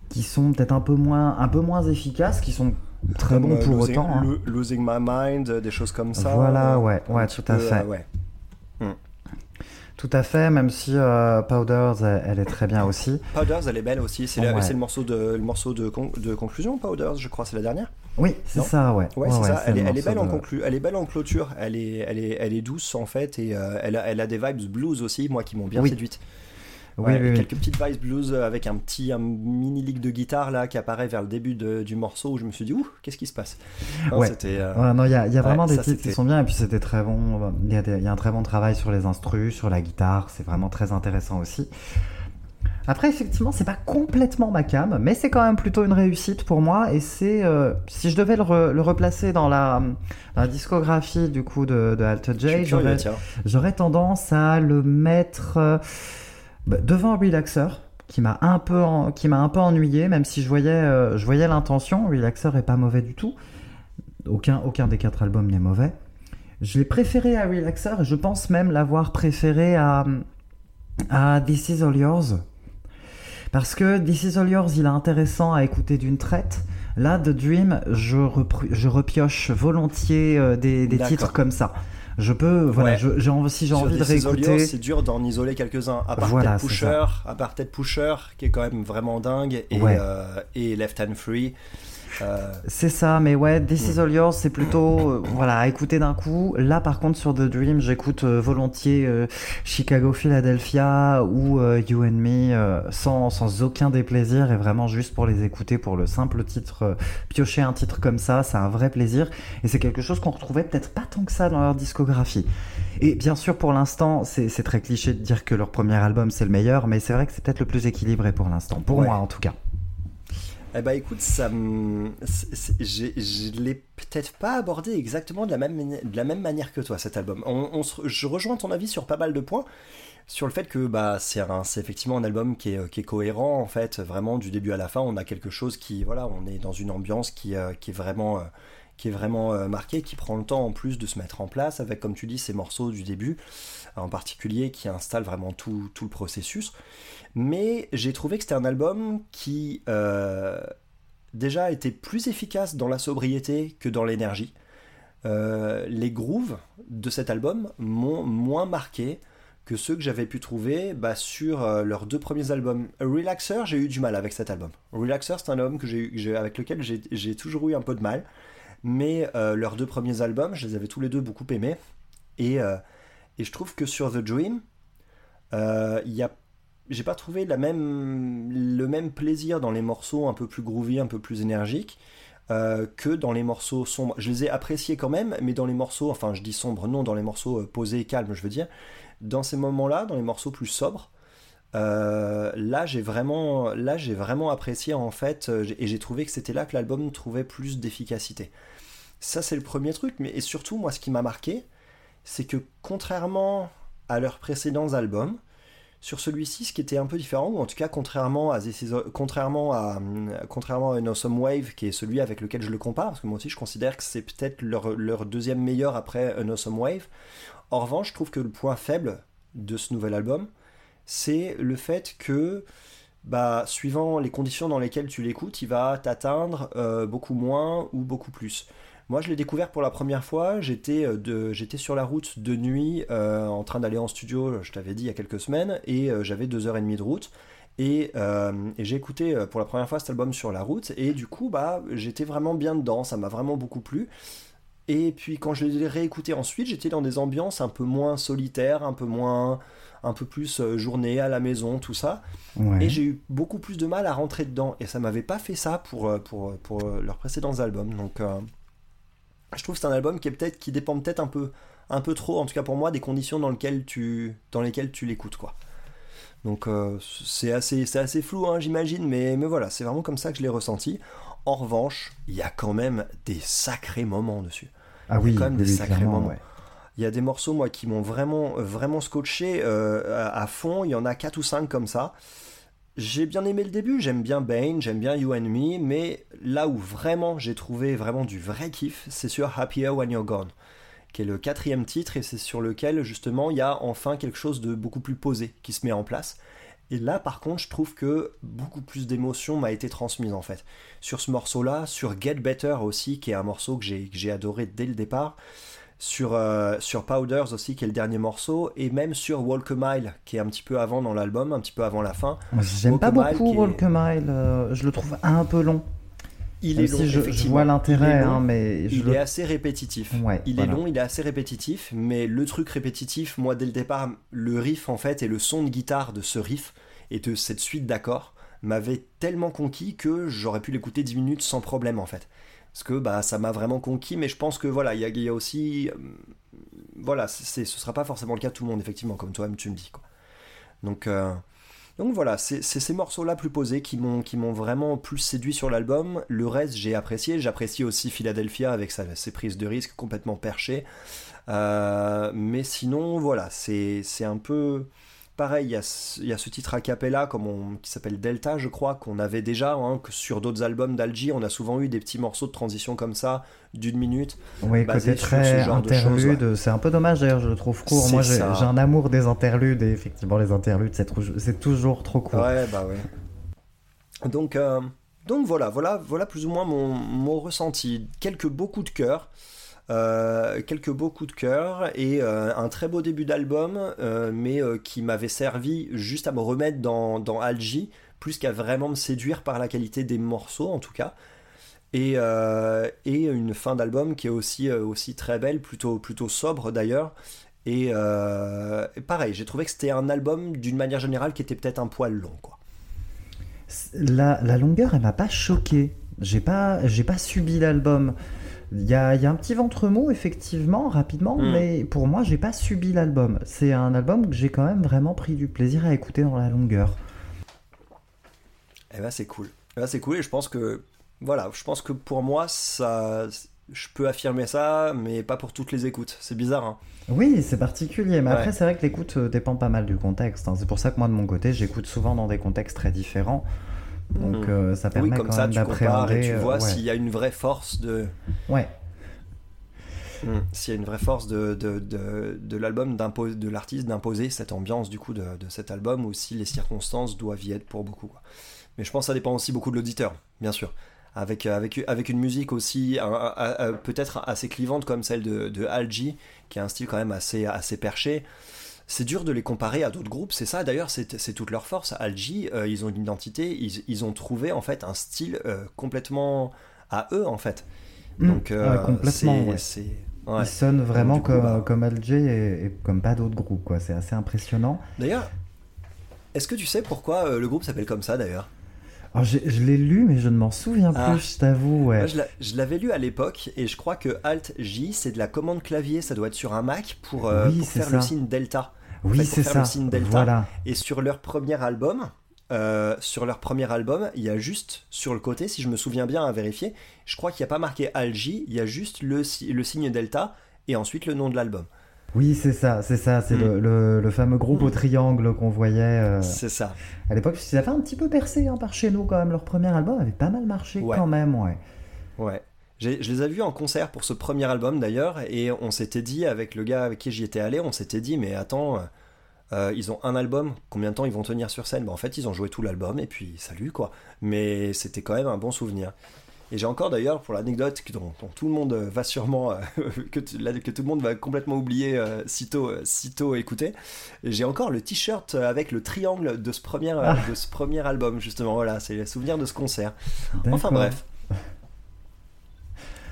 qui sont peut-être un peu moins, un peu moins efficaces, qui sont très bons euh, pour losing, autant. hein. Lo- Losing My Mind, des choses comme ça. Voilà, ouais, ouais, tout à fait. euh, ouais. Tout à fait, même si euh, Powders, elle, elle est très bien aussi. Powders, elle est belle aussi. C'est Ouais. le morceau de le morceau de, con- de conclusion. Powders, je crois, c'est la dernière. Oui, c'est ça, ouais. Ouais, c'est ça. Elle, le est, elle est morceau belle en conclu, elle est belle en clôture. Elle est, elle est, elle est douce en fait et euh, elle, a, elle a des vibes blues aussi, moi qui m'ont bien Oui. séduite. Oui, Ouais, oui, oui. quelques petites vibes blues avec un petit un mini lick de guitare là qui apparaît vers le début de- du morceau où je me suis dit ouh qu'est-ce qui se passe? Non, Ouais. Euh, Ouais, non, il y a, y a vraiment des titres qui sont bien, et puis c'était très bon. Il y, a des- il y a un très bon travail sur les instrus, sur la guitare, c'est vraiment très intéressant aussi. Après, effectivement, c'est pas complètement ma cam, mais c'est quand même plutôt une réussite pour moi. Et c'est, euh, si je devais le, re- le replacer dans la, discographie du coup de, de suis J, j'aurais, tendance à le mettre euh, bah, devant Relaxer, qui m'a un peu, en- qui m'a un peu ennuyé, même si je voyais, euh, je voyais l'intention. Relaxer est pas mauvais du tout. Aucun, aucun des quatre albums n'est mauvais. Je l'ai préféré à Relaxer et je pense même l'avoir préféré à, à This Is All Yours. Parce que This Is All Yours, il est intéressant à écouter d'une traite. Là, The Dream, je, je repioche volontiers euh, des, des titres comme ça. Je peux, voilà, Ouais. je- j'ai envie, si j'ai Sur envie de réécouter. c'est dur d'en isoler quelques-uns. À part Voilà, Ted Pusher, à part Ted Pusher, qui est quand même vraiment dingue, et, Ouais. euh, et Left Hand Free. Euh, C'est ça, mais ouais, This Is All Yours, c'est plutôt, euh, voilà, à écouter d'un coup. Là, par contre, sur The Dream, j'écoute euh, volontiers euh, Chicago, Philadelphia ou euh, You and Me, euh, sans, sans aucun déplaisir et vraiment juste pour les écouter pour le simple titre, euh, piocher un titre comme ça, c'est un vrai plaisir. Et c'est quelque chose qu'on retrouvait peut-être pas tant que ça dans leur discographie. Et bien sûr, pour l'instant, c'est c'est très cliché de dire que leur premier album c'est le meilleur, mais c'est vrai que c'est peut-être le plus équilibré pour l'instant, pour Ouais. moi en tout cas. Eh ben écoute, ça je l'ai peut-être pas abordé exactement de la même, de la même manière que toi cet album. On, je rejoins ton avis sur pas mal de points, sur le fait que bah, c'est c'est effectivement un album qui est, qui est cohérent en fait, vraiment du début à la fin. On a quelque chose qui, voilà, on est dans une ambiance qui, euh, qui est vraiment, euh, qui est vraiment euh, marquée, qui prend le temps en plus de se mettre en place avec, comme tu dis, ces morceaux du début en particulier qui installent vraiment tout, tout le processus. Mais j'ai trouvé que c'était un album qui euh, déjà était plus efficace dans la sobriété que dans l'énergie. Euh, les grooves de cet album m'ont moins marqué que ceux que j'avais pu trouver bah, sur euh, leurs deux premiers albums. Relaxer, j'ai eu du mal avec cet album. Relaxer, c'est un album avec lequel j'ai toujours eu un peu de mal. Mais euh, leurs deux premiers albums, je les avais tous les deux beaucoup aimés. Et, euh, et je trouve que sur The Dream, euh, a j'ai pas trouvé la même, le même plaisir dans les morceaux un peu plus groovy, un peu plus énergiques, que dans les morceaux sombres. Je les ai appréciés quand même, mais dans les morceaux, enfin je dis sombres, non, dans les morceaux posés et calmes, je veux dire, dans ces moments-là, dans les morceaux plus sobres, euh, là j'ai vraiment, là j'ai vraiment apprécié en fait, euh, et j'ai trouvé que c'était là que l'album trouvait plus d'efficacité. Ça c'est le premier truc, mais et surtout moi ce qui m'a marqué, c'est que contrairement à leurs précédents albums, sur celui-ci, ce qui était un peu différent, ou en tout cas contrairement à, contrairement à, hum, contrairement à An Awesome Wave, qui est celui avec lequel je le compare, parce que moi aussi je considère que c'est peut-être leur, leur deuxième meilleur après An Awesome Wave. En revanche, je trouve que le point faible de ce nouvel album, c'est le fait que, bah, suivant les conditions dans lesquelles tu l'écoutes, il va t'atteindre euh, beaucoup moins ou beaucoup plus. Moi, je l'ai découvert pour la première fois. J'étais euh, sur la route de nuit, euh, en train d'aller en studio. Je t'avais dit il y a quelques semaines, et j'avais deux heures et demie de route. Et, j'ai écouté pour la première fois cet album sur la route, et du coup, bah, j'étais vraiment bien dedans. Ça m'a vraiment beaucoup plu. Et puis quand je l'ai réécouté ensuite, j'étais dans des ambiances un peu moins solitaires, un peu moins, un peu plus euh, journée à la maison, tout ça. Ouais. Et j'ai eu beaucoup plus de mal à rentrer dedans. Et ça m'avait pas fait ça pour, euh, pour, pour euh, leurs précédents albums. Donc euh, je trouve que c'est un album qui, est peut-être, qui dépend peut-être un peu, un peu trop, en tout cas pour moi, des conditions dans lesquelles tu, dans lesquelles tu l'écoutes. quoi. Donc euh, c'est assez, c'est assez flou, hein, j'imagine, mais, mais voilà, c'est vraiment comme ça que je l'ai ressenti. En revanche, il y a quand même des sacrés moments dessus. ah oui, quand même oui, des oui, sacrés moments. ouais. Il y a des morceaux, moi, qui m'ont vraiment, vraiment scotché euh, à, fond. Il y en a 4 ou 5 comme ça. J'ai bien aimé le début, j'aime bien Bane, j'aime bien You and Me, mais là où vraiment j'ai trouvé vraiment du vrai kiff, c'est sur Happier When You're Gone, qui est le quatrième titre et c'est sur lequel justement il y a enfin quelque chose de beaucoup plus posé qui se met en place. Et là par contre je trouve que beaucoup plus d'émotion m'a été transmise en fait. Sur ce morceau-là, sur Get Better aussi, qui est un morceau que j'ai adoré dès le départ, sur, euh, sur Powders aussi, qui est le dernier morceau, et même sur Walk a Mile, qui est un petit peu avant dans l'album, un petit peu avant la fin. J'aime pas Mile beaucoup est- Walk a Mile, euh, je le trouve un peu long. Il Même est long, si je, vois l'intérêt, hein, mais je Il le- est assez répétitif. Ouais, il voilà. est long, il est assez répétitif, mais le truc répétitif, moi dès le départ, le riff en fait et le son de guitare de ce riff et de cette suite d'accords m'avait tellement conquis que j'aurais pu l'écouter 10 minutes sans problème en fait. Parce que bah ça m'a vraiment conquis, mais je pense que voilà, il y a, aussi, euh, voilà, c'est, ce sera pas forcément le cas de tout le monde effectivement, comme toi-même tu me dis quoi. Donc euh, donc voilà, c'est c'est ces morceaux-là plus posés qui m'ont qui m'ont vraiment plus séduit sur l'album. Le reste, j'ai apprécié. J'apprécie aussi Philadelphia avec sa- ses prises de risque complètement perchées. Euh, mais sinon, voilà, c'est c'est un peu pareil. Il y, a ce, titre a cappella comme on- qui s'appelle Delta, je crois, qu'on avait déjà hein, que sur d'autres albums d'Algie. On a souvent eu des petits morceaux de transition comme ça, d'une minute. Oui, côté très ce interlude, c'est un peu dommage d'ailleurs, je le trouve court. Moi j'ai un amour des interludes et effectivement les interludes c'est toujours trop court. Ouais, bah ouais. Donc, euh, donc voilà, voilà, voilà plus ou moins mon, mon ressenti. Quelques beaux coups de cœur. Euh, quelques beaux coups de cœur et euh, un très beau début d'album, euh, mais qui m'avait servi juste à me remettre dans, dans Algie, plus qu'à vraiment me séduire par la qualité des morceaux en tout cas. Et, et une fin d'album qui est aussi, aussi très belle, plutôt, plutôt sobre d'ailleurs. Et, et pareil, j'ai trouvé que c'était un album d'une manière générale qui était peut-être un poil long. Quoi. La, la longueur, elle m'a pas choqué. J'ai pas, j'ai pas subi l'album. Il y a, il y a un petit ventre mou, effectivement, rapidement, Mm. mais pour moi, j'ai pas subi l'album. C'est un album que j'ai quand même vraiment pris du plaisir à écouter dans la longueur. Et ben c'est cool. Eh ben, c'est cool et je pense que voilà, je pense que pour moi ça je peux affirmer ça mais pas pour toutes les écoutes. C'est bizarre hein. Oui, c'est particulier, mais Ouais. après, c'est vrai que l'écoute euh, dépend pas mal du contexte. hein. C'est pour ça que moi, de mon côté, j'écoute souvent dans des contextes très différents. Donc, Mhm. euh, ça permet Oui, comme quand ça même tu compares et tu euh, vois ouais. s'il y a une vraie force de Ouais. Hmm. s'il y a une vraie force de, de, de, de l'album d'imposer de l'artiste d'imposer cette ambiance du coup de, de cet album ou si les circonstances doivent y être pour beaucoup. quoi. Mais je pense que ça dépend aussi beaucoup de l'auditeur, bien sûr. Avec, euh, avec, avec une musique aussi peut-être assez clivante comme celle de, de Algie, qui a un style quand même assez, assez perché. C'est dur de les comparer à d'autres groupes, c'est ça d'ailleurs, c'est toute leur force. Algie, euh, ils ont une identité, ils, ils ont trouvé en fait un style euh, complètement à eux en fait. Mm, Donc euh, ouais, complètement, c'est- ouais. c'est ouais. Il sonne vraiment du coup, comme, bah- comme Alger et, et comme pas d'autres groupes, quoi. C'est assez impressionnant. D'ailleurs, est-ce que tu sais pourquoi euh, le groupe s'appelle comme ça d'ailleurs? Alors, j'ai- je l'ai lu, mais je ne m'en souviens Ah. plus, je t'avoue, ouais. Moi, je l'a- je l'avais lu à l'époque et je crois que Alt J c'est de la commande clavier, ça doit être sur un Mac pour, euh, Oui, pour c'est faire le signe Delta. Oui, fait, c'est ça. le signe delta. Voilà. Et sur leur premier album, euh, sur leur premier album, il y a juste sur le côté, si je me souviens bien à vérifier, je crois qu'il n'y a pas marqué Algie, il y a juste le, si- le signe Delta et ensuite le nom de l'album. Oui, c'est ça, c'est ça. C'est Mm. le, le- le fameux groupe au triangle qu'on voyait euh, C'est ça. à l'époque. qu'ils avaient un petit peu percé hein, par chez nous, quand même. Leur premier album avait pas mal marché, Ouais. quand même, ouais. Ouais. Je les ai vus en concert pour ce premier album d'ailleurs, et on s'était dit, avec le gars avec qui j'y étais allé, on s'était dit, mais attends, euh, ils ont un album, combien de temps ils vont tenir sur scène? Bah, En fait, ils ont joué tout l'album, et puis salut quoi. Mais c'était quand même un bon souvenir. Et j'ai encore d'ailleurs, pour l'anecdote que- dont, dont tout le monde va sûrement, euh, que, tu- la- que tout le monde va complètement oublier euh, sitôt, euh, sitôt écouté, j'ai encore le t-shirt avec le triangle de ce premier, Ah. de ce premier album, justement. Voilà, c'est le souvenir de ce concert. Enfin bref.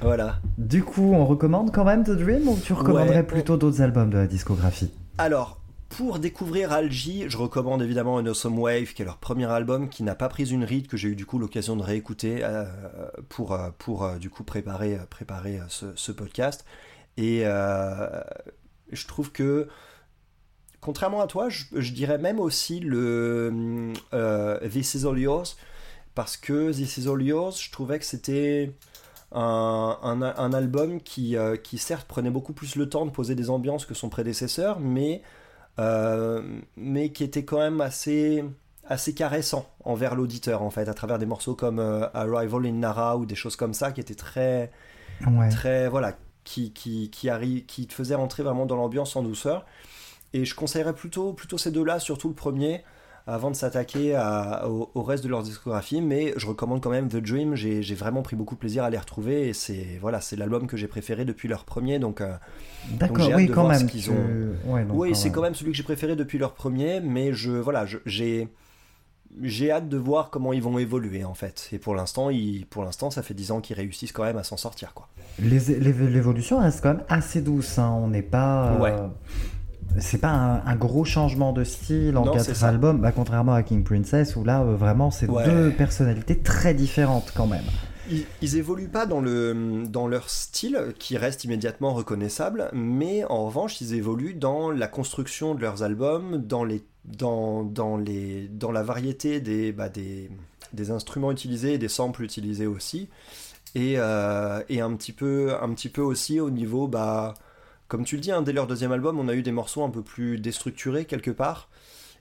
Voilà. Du coup, on recommande quand même The Dream ou tu recommanderais Ouais, plutôt d'autres albums de la discographie? Alors, pour découvrir Algie, je recommande évidemment An Awesome Wave, qui est leur premier album, qui n'a pas pris une ride, que j'ai eu du coup l'occasion de réécouter euh, pour, euh, pour euh, du coup préparer, préparer ce, ce podcast. Et euh, je trouve que, contrairement à toi, je, je dirais même aussi le euh, This Is All Yours, parce que This Is All Yours, je trouvais que c'était un, un- un album qui, euh, qui certes prenait beaucoup plus le temps de poser des ambiances que son prédécesseur, mais, euh, mais qui était quand même assez, assez caressant envers l'auditeur en fait, à travers des morceaux comme euh, Arrival in Nara ou des choses comme ça qui étaient très, Ouais. très voilà, qui, qui, qui, arri- qui te faisaient rentrer vraiment dans l'ambiance en douceur. Et je conseillerais plutôt, plutôt ces deux-là, surtout le premier. Avant de s'attaquer au, au reste de leur discographie, mais je recommande quand même The Dream. J'ai vraiment pris beaucoup de plaisir à les retrouver et c'est voilà, c'est l'album que j'ai préféré depuis leur premier. Donc euh, D'accord, oui, quand ce même. Ouais, oui, c'est quand même celui que j'ai préféré depuis leur premier, mais je voilà, j'ai j'ai hâte de voir comment ils vont évoluer en fait. Et pour l'instant, pour l'instant, ça fait 10 ans qu'ils réussissent quand même à s'en sortir quoi. L'évolution reste quand même assez douce. hein. On n'est pas. euh, Ouais. C'est pas un, un gros changement de style en Non, quatre albums, bah, contrairement à King Princess où là euh, vraiment c'est Ouais. deux personnalités très différentes quand même. Ils, ils évoluent pas dans, le, dans leur style, qui reste immédiatement reconnaissable, mais en revanche, ils évoluent dans la construction de leurs albums, dans, les, dans, dans, les, dans la variété des, bah, des, des instruments utilisés et des samples utilisés aussi, et, euh, et un, petit peu, un petit peu aussi au niveau, bah, comme tu le dis, hein, dès leur deuxième album, on a eu des morceaux un peu plus déstructurés quelque part.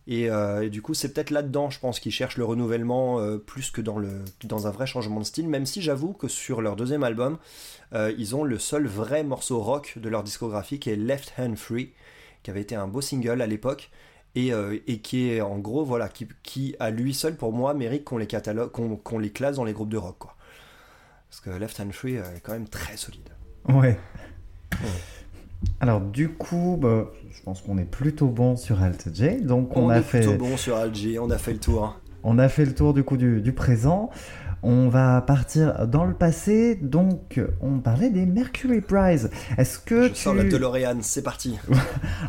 Et, euh, et du coup, c'est peut-être là-dedans, je pense, qu'ils cherchent le renouvellement euh, plus que dans, le, dans un vrai changement de style, même si j'avoue que sur leur deuxième album, euh, ils ont le seul vrai morceau rock de leur discographie qui est Left Hand Free, qui avait été un beau single à l'époque. Et, et qui est en gros, voilà, qui, qui à lui seul, pour moi, mérite qu'on les, catalogue, qu'on, qu'on les classe dans les groupes de rock. Quoi. Parce que Left Hand Free est quand même très solide. Ouais. Alors du coup, bah, je pense qu'on est plutôt bon sur Alt J. Donc on, On, a est fait, plutôt bon sur Alger, on a fait le tour. on a fait le tour du coup du, du présent. On va partir dans le passé. Donc on parlait des Mercury Prize. Est-ce que Je tu sors la DeLorean, c'est parti.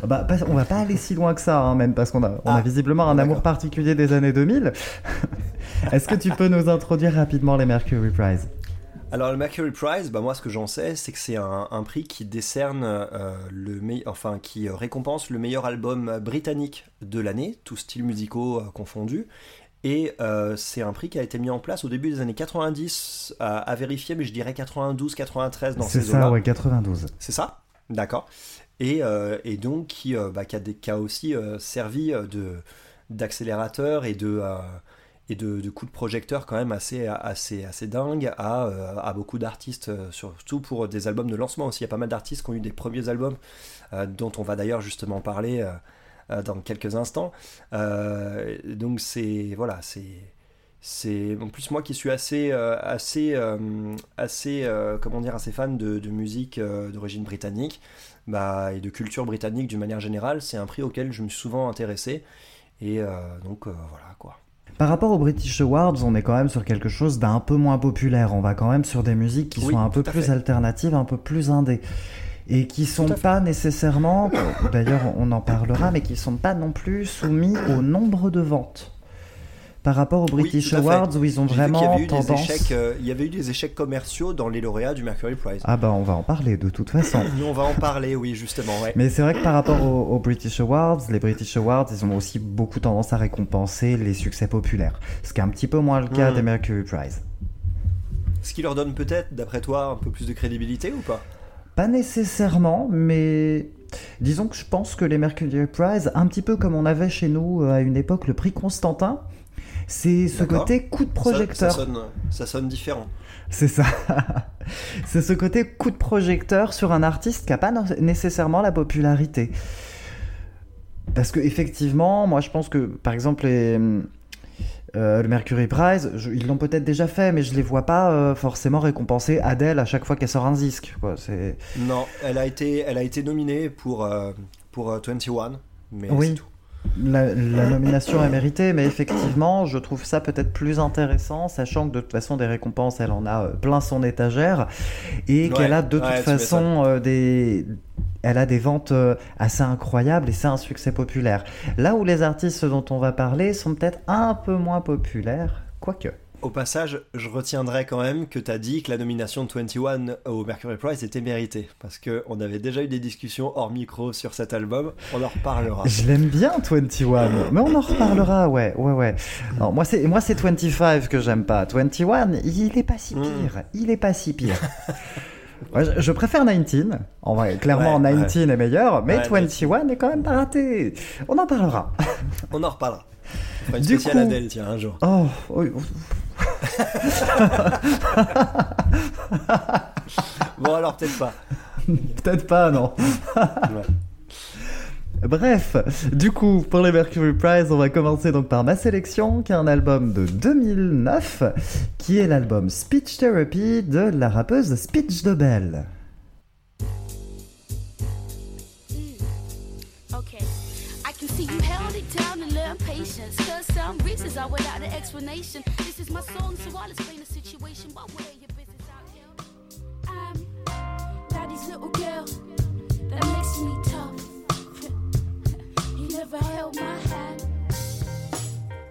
Ah bah, pas- on va pas aller si loin que ça, hein, même parce qu'on a, on a Ah, visiblement un amour particulier des années 2000. Est-ce que tu peux nous introduire rapidement les Mercury Prize? Alors le Mercury Prize, bah moi ce que j'en sais, c'est que c'est un, un prix qui décerne euh, le meille- enfin qui euh, récompense le meilleur album britannique de l'année, tous styles musicaux euh, confondus. Et euh, c'est un prix qui a été mis en place au début des années 90, à, vérifier, mais je dirais 92, 93 dans C'est ces ça, eaux-là. ouais, 92. C'est ça D'accord. Et, et donc qui, bah, qui, a, des- qui a aussi servi de d'accélérateur et de et de, coups de projecteur quand même assez assez assez dingue à, euh, à beaucoup d'artistes euh, surtout pour des albums de lancement aussi. Il y a pas mal d'artistes qui ont eu des premiers albums euh, dont on va d'ailleurs justement parler dans quelques instants. Donc c'est voilà c'est c'est en plus moi qui suis assez assez assez comment dire assez fan de, musique d'origine britannique bah, et de culture britannique d'une manière générale. C'est un prix auquel je me suis souvent intéressé. Et donc voilà quoi Par rapport aux British Awards, on est quand même sur quelque chose d'un peu moins populaire. On va quand même sur des musiques qui Oui, sont un peu plus fait. alternatives, un peu plus indées. Et qui sont pas nécessairement, d'ailleurs on en parlera, mais qui sont pas non plus soumis au nombre de ventes. Par rapport aux British. Awards où ils ont vraiment avait eu des tendance. échecs euh, il y avait eu des échecs commerciaux dans les lauréats du Mercury Prize Ah bah on va en parler de toute façon. On va en parler oui justement ouais Mais c'est vrai que par rapport aux, aux British Awards, les British Awards, ils ont aussi beaucoup tendance à récompenser les succès populaires. Ce qui est un petit peu moins le cas Mm. des Mercury Prize. ce qui leur donne peut-être d'après toi un peu plus de crédibilité ou pas? Pas nécessairement, mais disons que je pense que les Mercury Prize, un petit peu comme on avait chez nous euh, à une époque le prix Constantin, c'est ce côté coup de projecteur. ça, sonne ça sonne différent C'est ça. c'est ce côté coup de projecteur sur un artiste qui n'a pas nécessairement la popularité. Parce que effectivement, moi je pense que par exemple les, euh, le Mercury Prize, je- ils l'ont peut-être déjà fait, mais je les vois pas euh, forcément récompenser Adele à chaque fois qu'elle sort un disque. quoi. Non elle a été elle a été nominée pour euh, pour euh, 21 mais Oui. c'est tout La, la nomination est méritée, mais effectivement, je trouve ça peut-être plus intéressant, sachant que de toute façon, des récompenses, elle en a euh, plein son étagère, et Ouais, qu'elle a de toute ouais, façon euh, des. Elle a des ventes euh, assez incroyables et c'est un succès populaire. Là où les artistes dont on va parler sont peut-être un peu moins populaires, quoique. Au passage, je retiendrai quand même que tu as dit que la nomination de 21 au Mercury Prize était méritée. Parce qu'on avait déjà eu des discussions hors micro sur cet album. On en reparlera. Je l'aime bien, 21, mais on en reparlera, ouais, ouais, ouais. Non, moi, c'est, moi, c'est 25 que j'aime pas. 21, il est pas si Mm. pire. Il est pas si pire. Ouais, je, je préfère 19. En vrai, clairement, Ouais, 19 est meilleur, mais Ouais, 21 est quand même pas raté. On en parlera. On en reparlera. On fera une Du spéciale coup- Adèle, tiens, un jour. Oh, oui. Bon, alors peut-être pas. peut-être pas, non. Ouais. Bref, du coup, pour les Mercury Prize, on va commencer donc par ma sélection, qui est un album de 2009, qui est l'album Speech Therapy de la rappeuse Speech de Belle. Okay. I can see you held it down and learn patience. Some reasons are without an explanation. This is my song, so I'll explain the situation. Why wear your business out here? I'm um, daddy's little girl. That makes me tough. he never held my hand.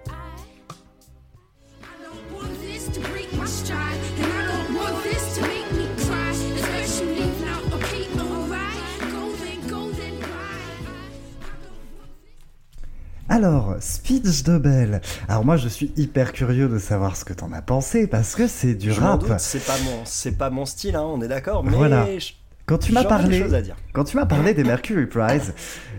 I, I don't want this to break my stride. Alors, Speech Belle. Alors moi, je suis hyper curieux de savoir ce que t'en as pensé, parce que c'est du Je rap. c'est pas mon, c'est pas mon style, hein, on est d'accord. Mais Voilà. je- Quand tu m'as parlé, choses à dire. quand tu m'as parlé des Mercury Prize,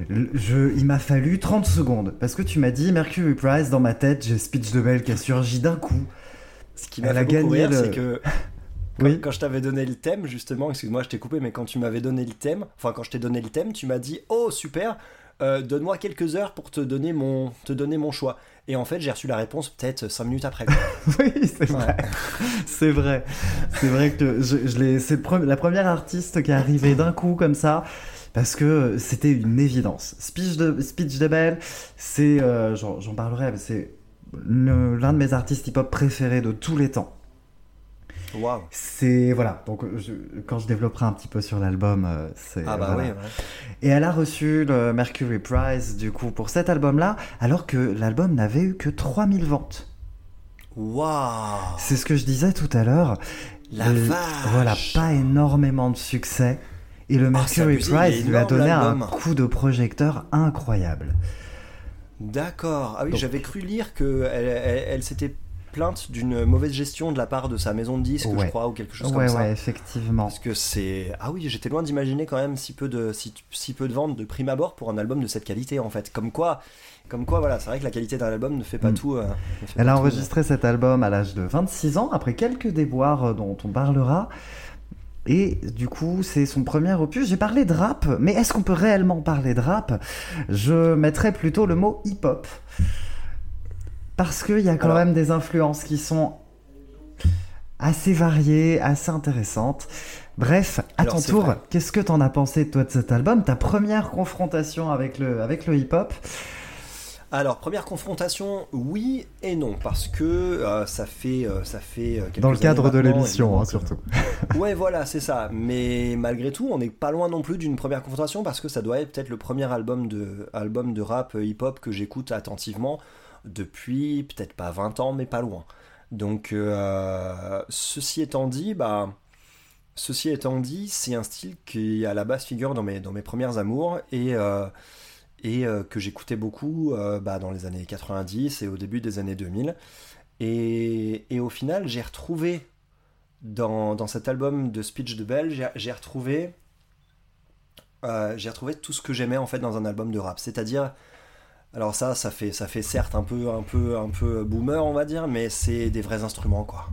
je, il m'a fallu 30 secondes parce que tu m'as dit Mercury Prize dans ma tête, j'ai Speech Belle qui a surgi d'un coup. Ce qui m'a fait beaucoup rire, le- c'est que quand, Oui. quand je t'avais donné le thème, justement, excuse-moi, je t'ai coupé, mais quand tu m'avais donné le thème, enfin quand je t'ai donné le thème, tu m'as dit oh super, euh, donne-moi quelques heures pour te donner mon, te donner mon choix. Et en fait, j'ai reçu la réponse peut-être 5 minutes après. Oui, c'est vrai. C'est vrai. C'est vrai que je, je l'ai- c'est la première artiste qui est arrivée d'un coup comme ça. Parce que c'était une évidence. Speech de, Speech de Belle, c'est. euh, J'en parlerai, mais c'est l'un de mes artistes hip-hop préférés de tous les temps. C'est. Voilà. Donc, je- quand je développerai un petit peu sur l'album, euh, c'est. Ah bah voilà. oui, ouais. Et elle a reçu le Mercury Prize, du coup, pour cet album-là, alors que l'album n'avait eu que 3000 ventes. Waouh. C'est ce que je disais tout à l'heure. La Le- vache. Voilà, pas énormément de succès. Et le Oh, Mercury Prize lui a donné un coup de projecteur incroyable. D'accord. Ah oui, j'avais cru lire que elle, elle- elle s'était plainte d'une mauvaise gestion de la part de sa maison de disques, Ouais. je crois, ou quelque chose Ouais, comme ça. ouais, effectivement. Parce que c'est. Ah oui, j'étais loin d'imaginer quand même si peu, de, si, si peu de ventes de prime abord pour un album de cette qualité en fait. Comme quoi, comme quoi voilà, c'est vrai que la qualité d'un album ne fait pas Mm. tout. euh, fait Elle pas a tout. enregistré cet album à l'âge de 26 ans, après quelques déboires euh, dont on parlera. Et du coup, c'est son premier opus. J'ai parlé de rap, mais est-ce qu'on peut réellement parler de rap? Je mettrais plutôt le mot hip-hop. Parce qu'il y a quand Alors- même des influences qui sont assez variées, assez intéressantes. Bref, à Alors, ton tour, qu'est-ce que t'en as pensé toi de cet album? Ta première confrontation avec le, avec le hip-hop? Alors, première confrontation, oui et non, parce que euh, ça fait. euh, ça fait euh, Dans le cadre de l'émission, hein, surtout. Ouais, voilà, c'est ça. Mais malgré tout, on n'est pas loin non plus d'une première confrontation parce que ça doit être peut-être le premier album de, album de rap hip-hop que j'écoute attentivement depuis peut-être pas 20 ans, mais pas loin. Donc, euh, ceci étant dit, bah. Ceci étant dit, c'est un style qui à la base figure dans mes, dans mes premières amours et, euh, et euh, que j'écoutais beaucoup bah, dans les années 90 et au début des années 2000. Et, et au final, j'ai retrouvé dans, dans cet album de Speech de Bell, j'ai- retrouvé, j'ai retrouvé tout ce que j'aimais en fait dans un album de rap. C'est-à-dire, alors ça, ça fait, ça fait certes un peu, un peu, un peu boomer, on va dire, mais c'est des vrais instruments quoi.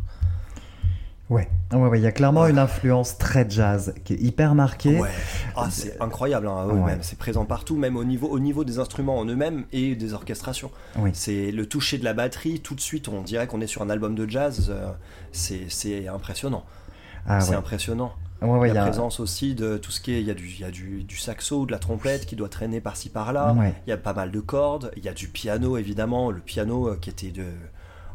Ouais, ouais, ouais, il y a clairement une influence très jazz qui est hyper marquée. Ouais. Ah, c'est incroyable, hein, ouais, Ouais. même. c'est présent partout, même au niveau, au niveau des instruments en eux-mêmes et des orchestrations. Oui. C'est le toucher de la batterie, tout de suite, on dirait qu'on est sur un album de jazz. euh, c'est c'est impressionnant. Ah c'est ouais. impressionnant. Ouais, ouais, la il y a- présence aussi de tout ce qui est. Il y a du, y a du, du saxo, de la trompette qui doit traîner par-ci par-là. Il y a pas mal de cordes. Il y a du piano, évidemment. Le piano euh, qui était de.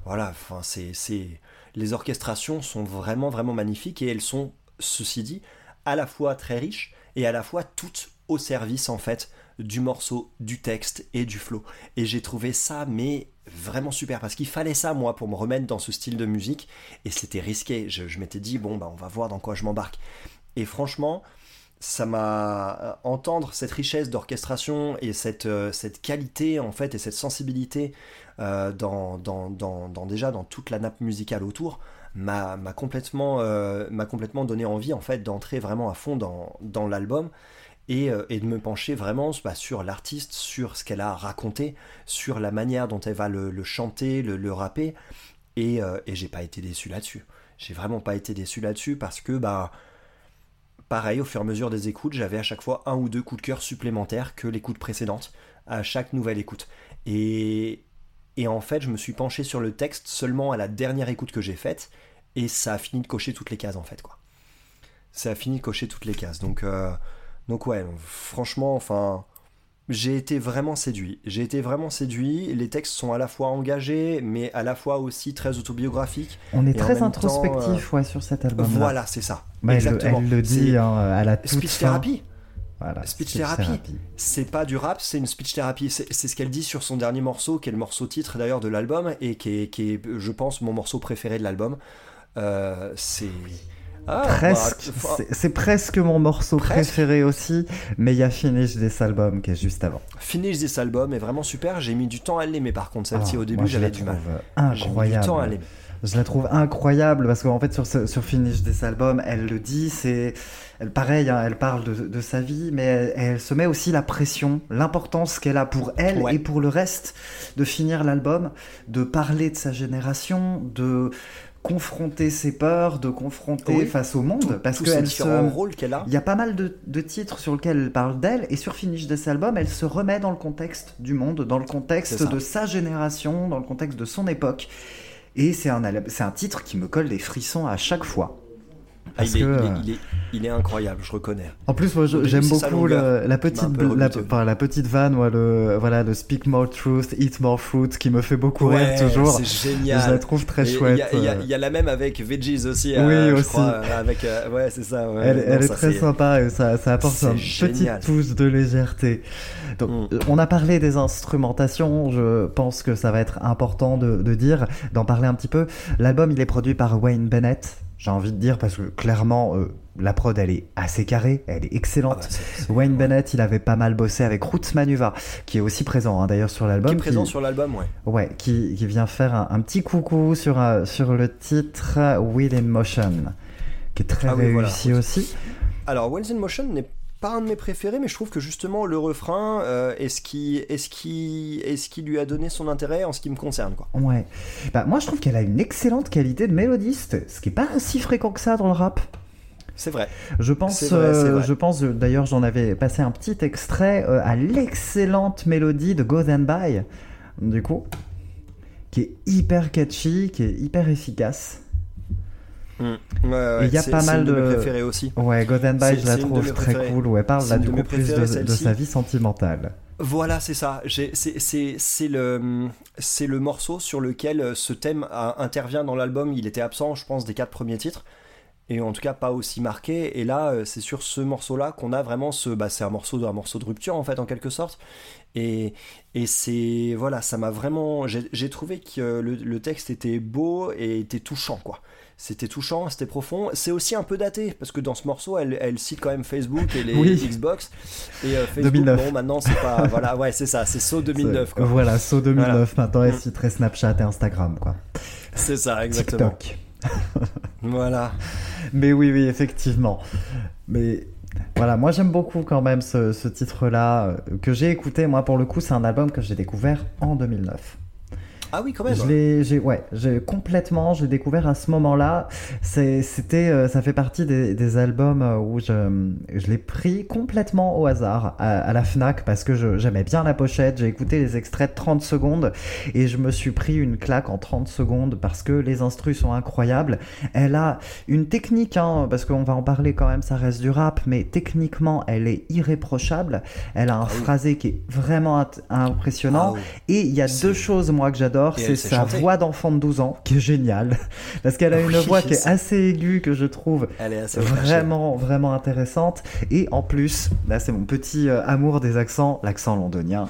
Voilà, enfin, c'est. c'est- Les orchestrations sont vraiment, vraiment magnifiques et elles sont, ceci dit, à la fois très riches et à la fois toutes au service, en fait, du morceau, du texte et du flow. Et j'ai trouvé ça, mais vraiment super parce qu'il fallait ça, moi, pour me remettre dans ce style de musique et c'était risqué. Je, m'étais dit, bon, bah, on va voir dans quoi je m'embarque. Et franchement, ça m'a entendre cette richesse d'orchestration et cette, euh, cette qualité en fait et cette sensibilité euh, dans, dans, dans, déjà dans toute la nappe musicale autour m'a complètement euh, m'a complètement donné envie en fait d'entrer vraiment à fond dans, dans l'album et, euh, et de me pencher vraiment bah, sur l'artiste, sur ce qu'elle a raconté, sur la manière dont elle va le, chanter, le, le rapper et, euh, et j'ai pas été déçu là-dessus. J'ai vraiment pas été déçu là-dessus parce que bah pareil, au fur et à mesure des écoutes, j'avais à chaque fois un ou deux coups de cœur supplémentaires que l'écoute précédente, à chaque nouvelle écoute. Et, et en fait, je me suis penché sur le texte seulement à la dernière écoute que j'ai faite, et ça a fini de cocher toutes les cases en fait, quoi. Ça a fini de cocher toutes les cases. Donc, euh, donc ouais, franchement, enfin, j'ai été vraiment séduit. J'ai été vraiment séduit. Les textes sont à la fois engagés, mais à la fois aussi très autobiographiques. On est très introspectif ouais, sur cet album. Voilà, c'est ça. elle, Exactement. elle le dit hein, à la toute speech therapy. Voilà, Speech therapy. C'est pas du rap, c'est une speech therapy. C'est c'est ce qu'elle dit sur son dernier morceau, qui est le morceau titre d'ailleurs de l'album, et qui est, qui est, je pense, mon morceau préféré de l'album. Euh, c'est. Ah, Presque, bah, c'est- c'est presque mon morceau Presque. préféré aussi, mais il y a Finish This Album qui est juste avant. Finish This Album est vraiment super. J'ai mis du temps à l'aimer par contre. Celle-ci Ah, au début, j'avais du mal. mis du Incroyable. temps à l'aimer. Je la trouve incroyable parce qu'en fait sur, ce- sur Finish This Album, elle le dit, c'est elle, pareil, hein, elle parle de, de sa vie, mais elle, elle se met aussi la pression, l'importance qu'elle a pour elle Ouais. et pour le reste de finir l'album, de parler de sa génération, de confronter ses peurs, de confronter Oui. face au monde, parce qu'elle se rôles qu'elle a. il y a pas mal de, de titres sur lesquels elle parle d'elle, et sur Finish This Album, elle se remet dans le contexte du monde, dans le contexte de sa génération, dans le contexte de son époque. Et c'est un, c'est un titre qui me colle des frissons à chaque fois. Ah, Parce il, est, que, il, est, euh, il, est, il est incroyable, je reconnais. En plus, moi, je- j'aime beaucoup la, petite, un peu la, rebuté. enfin, la petite vanne, ouais, le, voilà, le Speak More Truth, Eat More Fruit, qui me fait beaucoup rire toujours. c'est Je génial. la trouve très Et chouette. Il y, y euh. y a la même avec Veggies aussi. Oui, euh, je aussi. crois, avec, euh, ouais, c'est ça. ouais. Elle, Non, elle est très sympa et ça, ça apporte une petite touche de légèreté. Donc, Mm. on a parlé des instrumentations. Je pense que ça va être important de, de dire, d'en parler un petit peu. L'album, il est produit par Wayne Bennett. J'ai envie de dire parce que clairement, euh, la prod, elle est assez carrée, elle est Ah excellente. bah, c'est- c'est- Wayne Bennett, il avait pas mal bossé avec Roots Manuva, qui est aussi présent hein, d'ailleurs sur l'album. Qui est présent qui- sur l'album, ouais. Ouais, qui, qui vient faire un, un petit coucou sur, euh, sur le titre Wheel in Motion, qui est très Ah oui, voilà. réussi aussi. Alors, Wheels in Motion n'est pas un de mes préférés, mais je trouve que justement le refrain euh, est, ce qui, est, ce qui, est ce qui lui a donné son intérêt en ce qui me concerne. Quoi. Ouais. Bah, moi, je trouve qu'elle a une excellente qualité de mélodiste, ce qui est pas si fréquent que ça dans le rap. C'est vrai. Je pense, vrai, euh, vrai. je pense, euh, d'ailleurs, j'en avais passé un petit extrait euh, à l'excellente mélodie de Go Then By, du coup, qui est hyper catchy, qui est hyper efficace. Mm. Ouais, ouais, il y a pas mal de mes de- préférés aussi. Ouais, Go Then By, C'est- je la trouve très préférées. cool, elle parle là du coup plus de, sa vie sentimentale. Voilà, c'est ça. C'est le, c'est le morceau sur lequel euh, ce thème a- intervient dans l'album. Il était absent, je pense, des quatre premiers titres. Et en tout cas, pas aussi marqué. Et là, euh, c'est sur ce morceau-là qu'on a vraiment ce. Bah, c'est un morceau, de- un morceau de rupture, en fait, en quelque sorte. Et, et c'est. Voilà, ça m'a vraiment. J'ai trouvé que euh, le, le texte était beau et était touchant, quoi. C'était touchant, c'était profond. C'est aussi un peu daté, parce que dans ce morceau, elle, elle cite quand même Facebook et les Oui. Xbox. Et euh, Facebook, 2009. bon, maintenant, c'est pas. voilà, ouais, c'est ça, c'est saut 2009, C'est- quoi. Voilà, saut 2009, maintenant elle Mm. citerait Snapchat et Instagram, quoi. C'est ça, exactement. TikTok. Voilà. Mais oui, oui, effectivement. Mais voilà, moi j'aime beaucoup quand même ce, ce titre-là, euh, que j'ai écouté. Moi, pour le coup, c'est un album que j'ai découvert en 2009. Ah oui, quand même. Je ouais, j'ai complètement, j'ai découvert à ce moment-là. C'est, c'était, euh, ça fait partie des, des albums euh, où je, je l'ai pris complètement au hasard à, à la Fnac parce que j'aimais bien la pochette. J'ai écouté les extraits de 30 secondes et je me suis pris une claque en 30 secondes parce que les instrus sont incroyables. Elle a une technique, hein, parce qu'on va en parler quand même, ça reste du rap, mais techniquement, elle est irréprochable. Elle a un Ah oui. phrasé qui est vraiment impressionnant. Ah oui. Et il y a deux choses, moi, que j'adore. C'est sa voix d'enfant de 12 ans, qui est géniale. Parce qu'elle a une voix qui est assez aiguë, que je trouve Elle est assez vraiment, vraiment intéressante. Et en plus, là, c'est mon petit euh, amour des accents, l'accent londonien.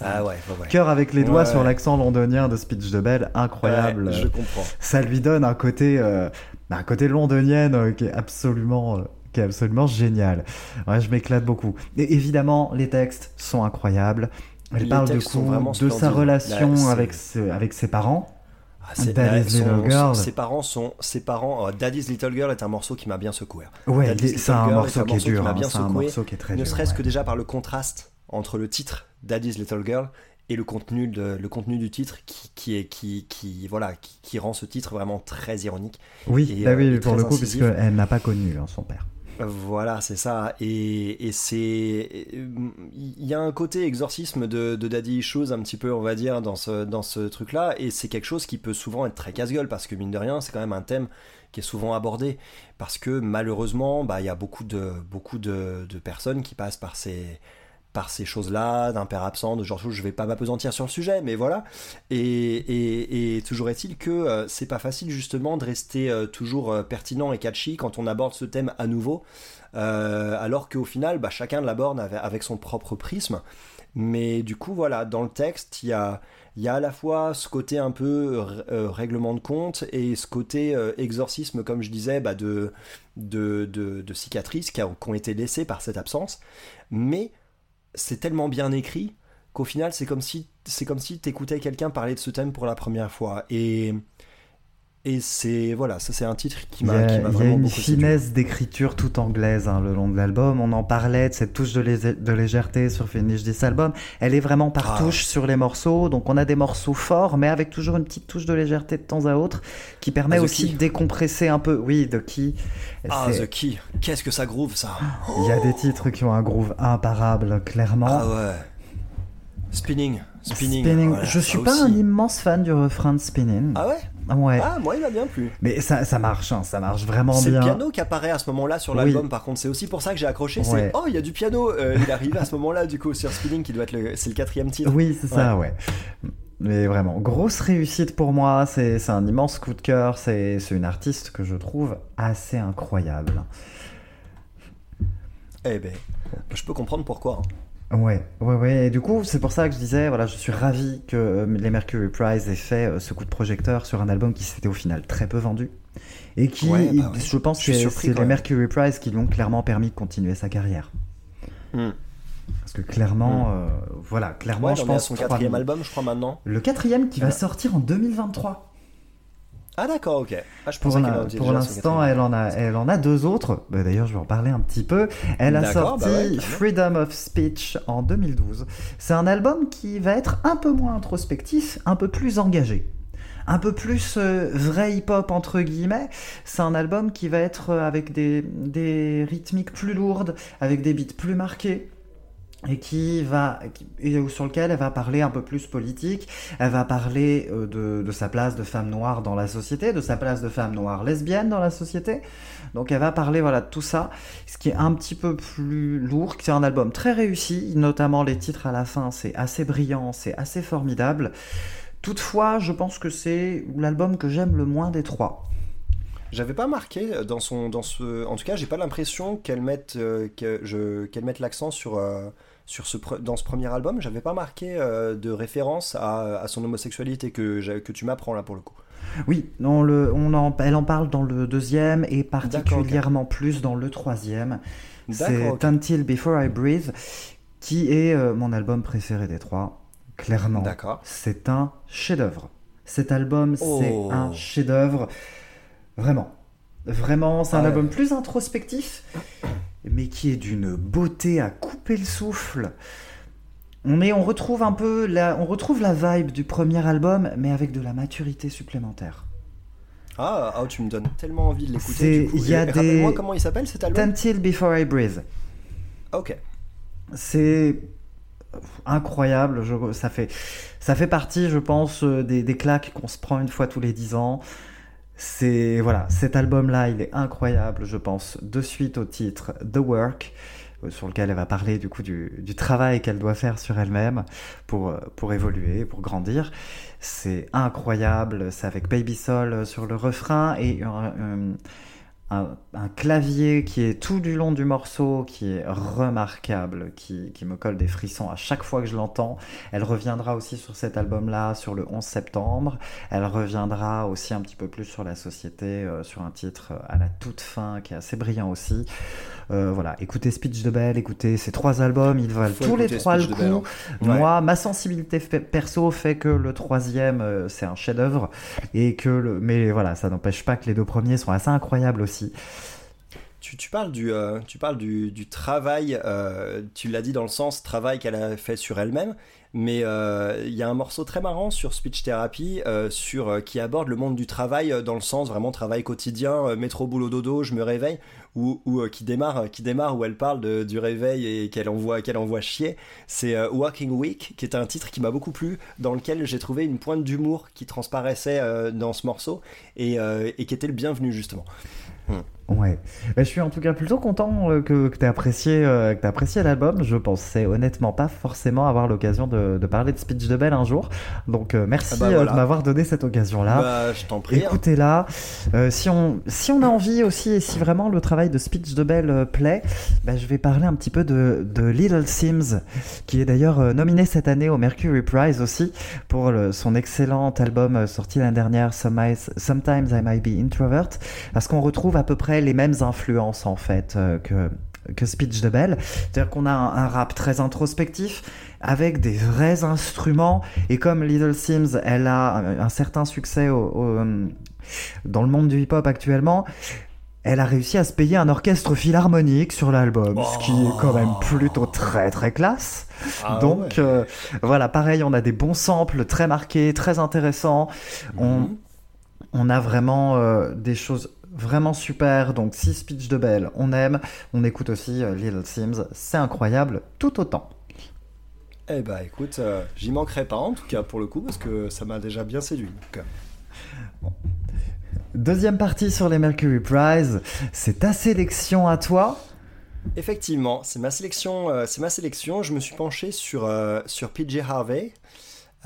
Ah ouais, ouais, ouais. Cœur avec les doigts Ouais. sur l'accent londonien de Speech de Bell, incroyable. Je comprends. Ça lui donne un côté, euh, bah, un côté londonienne euh, qui est absolument, euh, qui est absolument génial. Ouais, je m'éclate beaucoup. Et évidemment, les textes sont incroyables. Elle parle sont coup, vraiment de sa relation Là, avec, ce- avec ses parents. Ah, c'est- Daddy's son- Little son- Girl. Ses parents sont. Ses parents, euh, Daddy's Little Girl est un morceau qui m'a bien secoué. Ouais, est- Little c'est un morceau qui est qui dur. m'a hein, bien un morceau qui est très Ne dur. serait-ce ouais. que déjà par le contraste entre le titre Daddy's Little Girl et le contenu, de, le contenu du titre qui, qui est qui, qui voilà qui, qui rend ce titre vraiment très ironique. Oui, et, bah euh, oui, et pour le coup, puisqu'elle n'a pas connu hein, son père. Voilà, c'est ça. Et, c'est. Il y a un côté exorcisme de, de Daddy Issues, un petit peu, on va dire, dans ce, dans ce truc-là. Et c'est quelque chose qui peut souvent être très casse-gueule, parce que mine de rien, c'est quand même un thème qui est souvent abordé. Parce que malheureusement, bah, il y a beaucoup de, beaucoup de, de personnes qui passent par ces par ces choses-là, d'un père absent, de genre je vais pas m'apesantir sur le sujet, mais voilà. Et, et, et toujours est-il que euh, c'est pas facile justement de rester euh, toujours euh, pertinent et catchy quand on aborde ce thème à nouveau, alors qu'au final, bah, chacun l'aborde avec, son propre prisme. Mais du coup, voilà, dans le texte, il y a, y a à la fois ce côté un peu règlement de compte et ce côté exorcisme, comme je disais, bah, de, de, de, de cicatrices qui ont été laissées par cette absence. Mais c'est tellement bien écrit qu'au final c'est comme si c'est comme si t'écoutais quelqu'un parler de ce thème pour la première fois. Et et c'est voilà ça c'est un titre qui m'a qui m'a il y a vraiment une beaucoup finesse d'écriture toute anglaise hein, le long de l'album. On en parlait de cette touche de, légèreté sur Finish This Album. Elle est vraiment par Ah. touche sur les morceaux. Donc on a des morceaux forts, mais avec toujours une petite touche de légèreté de temps à autre qui permet Ah, The aussi Key. de décompresser un peu. Oui, de qui ah The Key qu'est-ce que ça groove ça Il y a des titres qui ont un groove imparable, clairement. ah ouais spinning spinning, Spinning. voilà, Je suis pas aussi. un immense fan du refrain de Spinning. ah ouais? Ouais. ah moi il m'a bien plu Mais ça, ça marche, hein, ça marche vraiment c'est le bien. piano qui apparaît à ce moment-là sur Oui. l'album par contre c'est aussi pour ça que j'ai accroché c'est oh il y a du piano Euh, il arrive à ce moment-là du coup sur Spinning qui doit être le c'est le quatrième titre Oui, c'est ça, ouais. Mais vraiment, grosse réussite pour moi. C'est c'est un immense coup de cœur. C'est c'est une artiste que je trouve assez incroyable. eh ben je peux comprendre pourquoi hein. Ouais, ouais, ouais. Et du coup, c'est pour ça que je disais, voilà, je suis ravi que euh, les Mercury Prize aient fait euh, ce coup de projecteur sur un album qui s'était au final très peu vendu. Et qui, Ouais, bah ouais. je pense Je que c'est les. Mercury Prize qui lui ont clairement permis de continuer sa carrière. Hmm. Parce que clairement, euh, voilà, clairement, Ouais, je pense son quatrième album, je crois, maintenant. Le quatrième qui va sortir en 2023. Ah, d'accord, ok. Ah, je Pour la- l'instant, elle en a, elle en a deux autres. Bah, D'ailleurs, je vais en parler un petit peu. Elle a sorti bah ouais, carrément. Freedom of Speech en 2012. C'est un album qui va être un peu moins introspectif, un peu plus engagé. Un peu plus euh, vrai hip-hop entre guillemets. C'est un album qui va être euh, avec des, des rythmiques plus lourdes, avec des beats plus marqués et qui va et sur lequel elle va parler un peu plus politique. Elle va parler euh, de, sa place de femme noire dans la société, de sa place de femme noire lesbienne dans la société. Donc elle va parler voilà de tout ça, ce qui est un petit peu plus lourd. C'est un album très réussi, notamment les titres à la fin, c'est assez brillant, c'est assez formidable. Toutefois, je pense que c'est l'album que j'aime le moins des trois. J'avais pas marqué dans son, dans ce, en tout cas, j'ai pas l'impression qu'elle mette, euh, qu'elle mette l'accent sur, euh, sur ce, dans ce premier album. J'avais pas marqué euh, de référence à, à son homosexualité que, que tu m'apprends là pour le coup. Oui, on le, on en, elle en parle dans le deuxième et particulièrement plus dans le troisième. C'est. Until Before I Breathe, qui est euh, mon album préféré des trois. Clairement, D'accord. c'est un chef-d'œuvre. Cet album, c'est Oh. un chef-d'œuvre. Vraiment. Vraiment, c'est un Ah ouais. album plus introspectif, mais qui est d'une beauté à couper le souffle. On, est, on, retrouve un peu la, on retrouve la vibe du premier album, mais avec de la maturité supplémentaire. Ah, ah, tu me donnes tellement envie de l'écouter. il y a des- comment il s'appelle cet album? Until Before I Breathe. Ok. C'est incroyable. Je- ça, fait, ça fait partie, je pense, euh, des, des claques qu'on se prend une fois tous les dix ans. C'est voilà, cet album-là, il est incroyable, je pense, de suite au titre The Work, euh, sur lequel elle va parler du coup du, travail qu'elle doit faire sur elle-même pour, euh, pour évoluer, pour grandir. C'est incroyable, c'est avec Baby Soul euh, sur le refrain et un- clavier qui est tout du long du morceau, qui est remarquable, qui, qui me colle des frissons à chaque fois que je l'entends. Elle reviendra aussi sur cet album-là sur le 11 septembre. Elle reviendra aussi un petit peu plus sur la société, euh, sur un titre euh, à la toute fin qui est assez brillant aussi. Euh, voilà, écoutez Speech de Belle, écoutez ces trois albums, ils valent tous les trois le Speech coup. hein. Ouais. Moi, ma sensibilité perso fait que le troisième, euh, c'est un chef-d'œuvre. Et que le... Mais voilà, ça n'empêche pas que les deux premiers sont assez incroyables aussi. Tu, tu parles du, euh, tu parles du, du travail, euh, tu l'as dit dans le sens travail qu'elle a fait sur elle-même, Mais euh, il y a un morceau très marrant sur Speech Therapy euh, sur, euh, qui aborde le monde du travail dans le sens vraiment travail quotidien, métro, boulot, dodo, je me réveille, ou, qui, démarre, qui démarre où elle parle du réveil et qu'elle envoie, qu'elle envoie chier. C'est Walking Week, qui est un titre qui m'a beaucoup plu, dans lequel j'ai trouvé une pointe d'humour qui transparaissait dans ce morceau et, et qui était le bienvenu justement. Ouais. Bah, je suis en tout cas plutôt content euh, que, que tu aies apprécié, euh, que apprécié l'album. Je pensais honnêtement pas forcément avoir l'occasion de, de parler de Speech de Belle un jour. Donc euh, merci Ah bah voilà. de m'avoir donné cette occasion-là. Bah, je t'en prie. hein. Écoutez-la. Euh, si, on, si on a envie aussi, et si vraiment le travail de Speech de Bell euh, plaît, bah, je vais parler un petit peu de, de Little Sims, qui est d'ailleurs nominé cette année au Mercury Prize aussi, pour le- son excellent album sorti l'année dernière, Sometimes Sometimes I Might Be Introvert, parce qu'on retrouve à peu près les mêmes influences en fait euh, que que Speech de Bell. C'est-à-dire qu'on a un, un rap très introspectif avec des vrais instruments et comme Little Sims, elle a un, un certain succès au- au, euh, dans le monde du hip-hop actuellement. Elle a réussi à se payer un orchestre philharmonique sur l'album, ce qui est quand même plutôt très très classe. Ah Donc ouais. euh, voilà, pareil, on a des bons samples très marqués, très intéressants. On, Mhm. on a vraiment euh, des choses vraiment super. Donc si Speech de Bell, on aime, on écoute aussi euh, Little Sims, c'est incroyable, tout autant. Eh bah écoute, euh, j'y manquerai pas en tout cas pour le coup parce que ça m'a déjà bien séduit. donc. Deuxième partie sur les Mercury Prize, c'est ta sélection à toi? Effectivement, c'est ma sélection. euh, c'est ma sélection. Je me suis penché sur euh, sur PJ Harvey.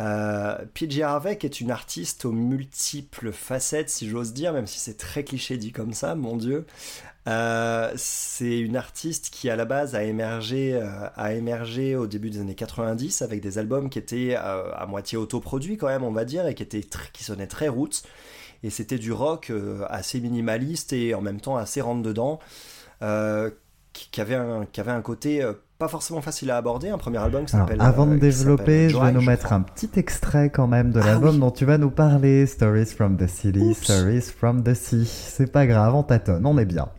Euh, PJ Harvey est une artiste aux multiples facettes, si j'ose dire, même si c'est très cliché dit comme ça, mon Dieu. Euh, c'est une artiste qui à la base a émergé, euh, a émergé au début des années 90 avec des albums qui étaient à moitié autoproduits quand même, on va dire, et qui étaient qui sonnaient très roots. Et c'était du rock assez minimaliste et en même temps assez rentre dedans. Qui, qui avait un, côté pas forcément facile à aborder. Un premier album qui s'appelle. avant de euh, développer, je vais nous je mettre crois. un petit extrait quand même de Ah l'album oui. dont tu vas nous parler. Stories from the City, Oups. Stories from the Sea. C'est pas grave, on tâtonne, on est bien.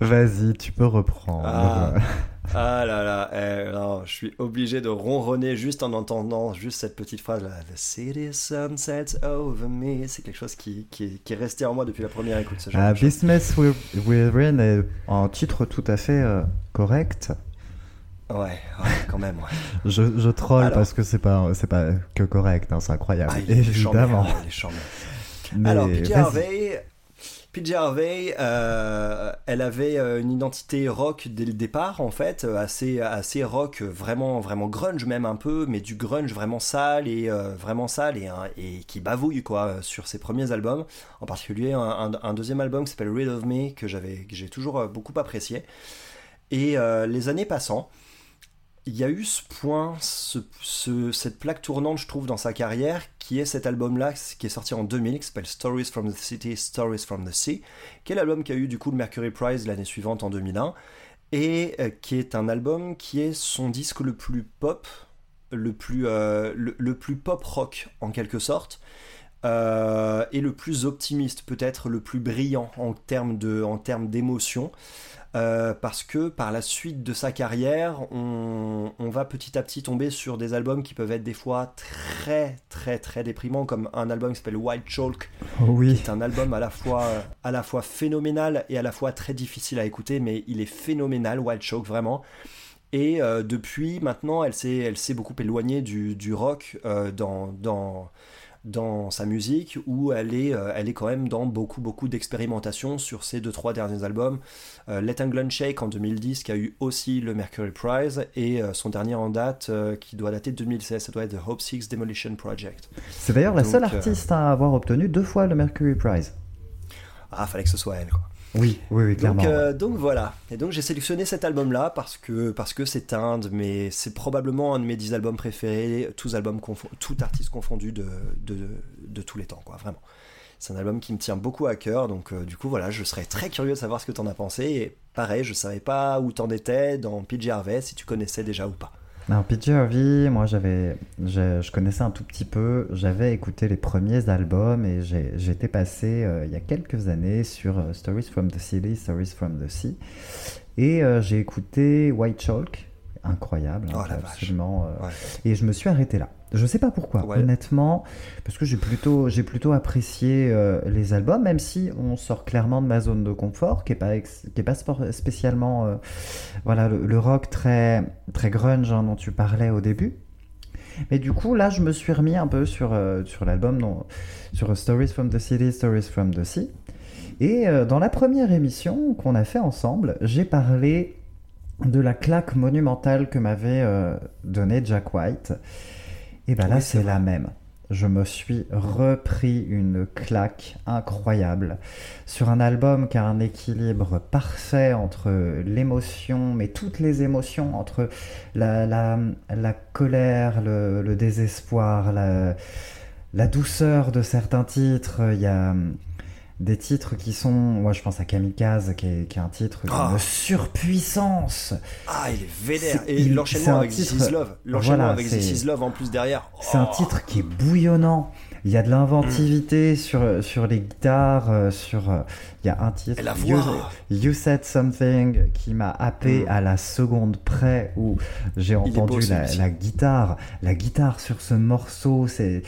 Vas-y, tu peux reprendre. Ah. Ah là là, eh, non, je suis obligé de ronronner juste en entendant juste cette petite phrase là. The city sunsets over me. C'est quelque chose qui, qui, qui est resté en moi depuis la première écoute. Ce genre Ah, In est un titre tout à fait euh, correct. Ouais, ouais, quand même. Ouais. Je, je troll Alors. parce que c'est pas, c'est pas que correct, hein, c'est incroyable, Ah, il est évidemment. il est Alors. Harvey, PJ Harvey, euh, elle avait euh, une identité rock dès le départ, en fait, euh, assez, assez rock, vraiment, vraiment grunge même un peu, mais du grunge vraiment sale et vraiment sale et, hein, et qui bavouille quoi sur ses premiers albums, en particulier un, deuxième album qui s'appelle Rid of Me que j'ai toujours beaucoup apprécié. Et les années passant, il y a eu ce point, ce, ce- cette plaque tournante, je trouve, dans sa carrière, qui est cet album-là, qui est sorti en 2000, qui s'appelle Stories from the City, Stories from the Sea, qui est l'album qui a eu du coup le Mercury Prize l'année suivante en 2001, et euh, qui est un album qui est son disque le plus pop, le plus, euh, pop rock en quelque sorte, euh, et le plus optimiste, peut-être le plus brillant en termes d'émotion. Euh, parce que par la suite de sa carrière, on, on va petit à petit tomber sur des albums qui peuvent être des fois très très très déprimants, comme un album qui s'appelle White Chalk, Oh oui. c'est un album à la fois à la fois phénoménal et à la fois très difficile à écouter, mais il est phénoménal, Wild Choke vraiment. Et euh, depuis maintenant, elle s'est elle s'est beaucoup éloignée du, du rock euh, dans dans dans sa musique où elle est euh, elle est quand même dans beaucoup beaucoup d'expérimentation sur ses deux trois derniers albums. Euh, Let England Shake en 2010 qui a eu aussi le Mercury Prize et euh, son dernier en date qui doit dater de 2016, ça doit être The Hope Six Demolition Project. C'est d'ailleurs la seule artiste à avoir obtenu deux fois le Mercury Prize. ah, fallait que ce soit elle, quoi. Oui, oui, oui, clairement. Donc, euh, donc voilà. Et donc j'ai sélectionné cet album-là parce que parce que c'est un de mes, c'est probablement un de mes 10 albums préférés, tous albums tout artiste confondu de, de, de tous les temps, quoi, vraiment. C'est un album qui me tient beaucoup à cœur, donc euh, du coup voilà, je serais très curieux de savoir ce que t'en as pensé. Et pareil, je savais pas où t'en étais dans PJ Harvey, si tu connaissais déjà ou pas. Alors, Harvey, moi j'avais, je, connaissais un tout petit peu, j'avais écouté les premiers albums et j'étais passé euh, il y a quelques années sur euh, Stories from the City, Stories from the Sea. Et euh, j'ai écouté White Chalk, incroyable, hein, Oh, absolument. euh, Ouais. Et je me suis arrêté là. Je sais pas pourquoi, Ouais. honnêtement, parce que j'ai plutôt, j'ai plutôt apprécié euh, les albums, même si on sort clairement de ma zone de confort, qui est pas, ex- qui est pas sport- spécialement, euh, voilà, le, le rock très, très grunge hein, dont tu parlais au début. Mais du coup, là, je me suis remis un peu sur, sur l'album, sur Stories from the City, Stories from the Sea. Et dans la première émission qu'on a fait ensemble, j'ai parlé de la claque monumentale que m'avait euh, donnée Jack White. Et ben là, Oui, c'est la même. Je me suis repris une claque incroyable sur un album qui a un équilibre parfait entre l'émotion, mais toutes les émotions, entre la, la, la colère, le, le désespoir, la, la douceur de certains titres. Il y a des titres qui sont, moi je pense à Kamikaze, qui est, qui est un titre d'une Ah. surpuissance. Ah, il est vénère. C'est- Et l'enchaînement avec This titre- Is Love, l'enchaînement Voilà, avec c'est- This Is Love en plus derrière. C'est un Oh. titre qui est bouillonnant. Il y a de l'inventivité sur, sur les guitares, euh, sur... euh, Il y a un titre, la you, voix. You Said Something, qui m'a happé Mm. à la seconde près où j'ai est beau, entendu la, la guitare. La guitare sur ce morceau, c'est...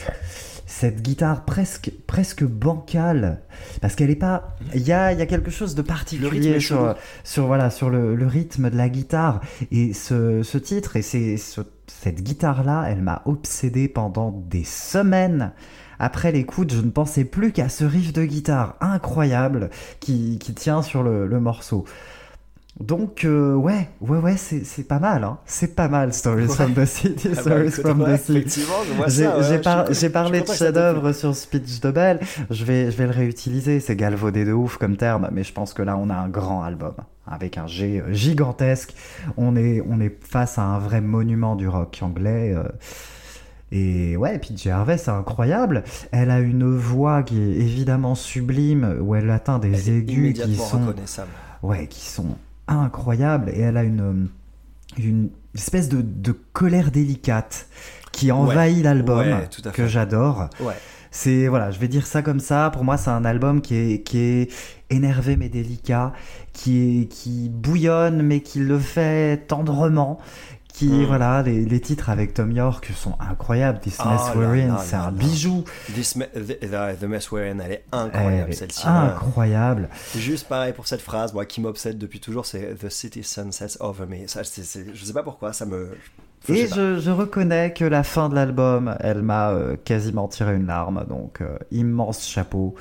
Cette guitare presque, presque bancale, parce qu'elle est pas. Il y a, il y a quelque chose de particulier sur, sur, voilà, sur le, le rythme de la guitare. Et ce, ce titre et c'est ce- cette guitare-là, elle m'a obsédé pendant des semaines. Après l'écoute, je ne pensais plus qu'à ce riff de guitare incroyable qui, qui tient sur le, le morceau. Donc, euh, ouais, ouais, ouais, c'est pas mal, hein. C'est pas mal, Stories from the City, Ah bah, Stories from ouais, the vois J'ai ouais, par- parlé de chef-d'œuvre sur Speech de Bell. Je vais, je vais le réutiliser. C'est galvaudé de ouf comme terme, mais je pense que là, on a un grand album avec un G euh, gigantesque. On est, on est face à un vrai monument du rock anglais. euh, et ouais, et puis J. Harvey, c'est incroyable. Elle a une voix qui est évidemment sublime, où elle atteint des Elle aigus qui sont ouais, qui sont incroyables et elle a une, une espèce de, de colère délicate qui envahit l'album Ouais, que j'adore. Ouais. C'est voilà, je vais dire ça comme ça. Pour moi, c'est un album qui est qui est énervé mais délicat, qui est qui bouillonne mais qui le fait tendrement. Qui Mm. voilà, les, les titres avec Tom York sont incroyables. This Ah Mess là We're In, c'est un là. bijou. This me- the, the- the Mess We're In, elle est incroyable celle-ci. incroyable. Juste pareil pour cette phrase, moi qui m'obsède depuis toujours, c'est The City Sunsets Over Me. Ça, c'est- je sais pas pourquoi, ça me. Et je reconnais que la fin de l'album, elle m'a euh, quasiment tiré une larme, donc euh, immense chapeau.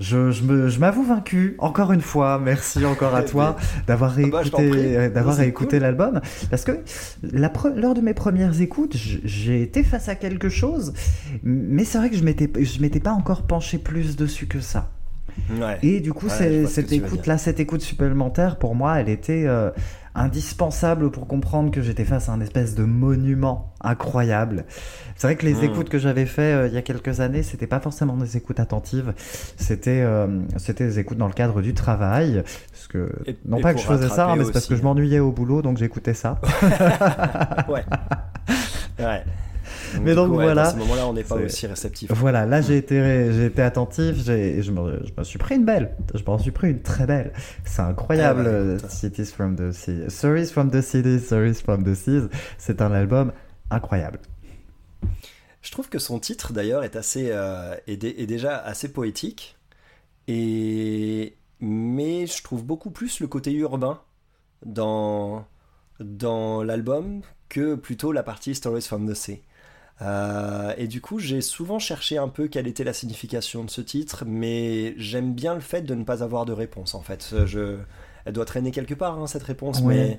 Je, je me- je m'avoue vaincu, encore une fois, merci encore à toi d'avoir bah, réécouté, prie. euh, d'avoir cool. l'album, parce que la lors de mes premières écoutes, j'ai été face à quelque chose, mais c'est vrai que je m'étais, je m'étais pas encore penché plus dessus que ça. Ouais. Et du coup, Ouais, cette tu veux écoute dire. là, cette écoute supplémentaire, pour moi, elle était euh, indispensable pour comprendre que j'étais face à un espèce de monument incroyable. C'est vrai que les Mm. écoutes que j'avais fait euh, il y a quelques années, c'était pas forcément des écoutes attentives, c'était euh, c'était des écoutes dans le cadre du travail. Parce que Et- non et pas que je faisais ça, hein, mais c'est parce que je m'ennuyais au boulot, donc j'écoutais ça. Ouais. Mais donc, ouais, voilà. Dans ce moment-là, on n'est pas aussi réceptif. Voilà, là j'ai été, j'ai été attentif, j'ai, je, me, je me suis pris une belle, je m'en suis pris une très belle. C'est incroyable, Ah ouais. Cities from the Sea, Stories from the City, Stories from the Seas, c'est un album incroyable. Je trouve que son titre d'ailleurs est assez euh, est déjà assez poétique et mais je trouve beaucoup plus le côté urbain dans dans l'album que plutôt la partie Stories from the Sea. Euh, et du coup, j'ai souvent cherché un peu quelle était la signification de ce titre, mais j'aime bien le fait de ne pas avoir de réponse en fait. Je, elle doit traîner quelque part hein, cette réponse, mais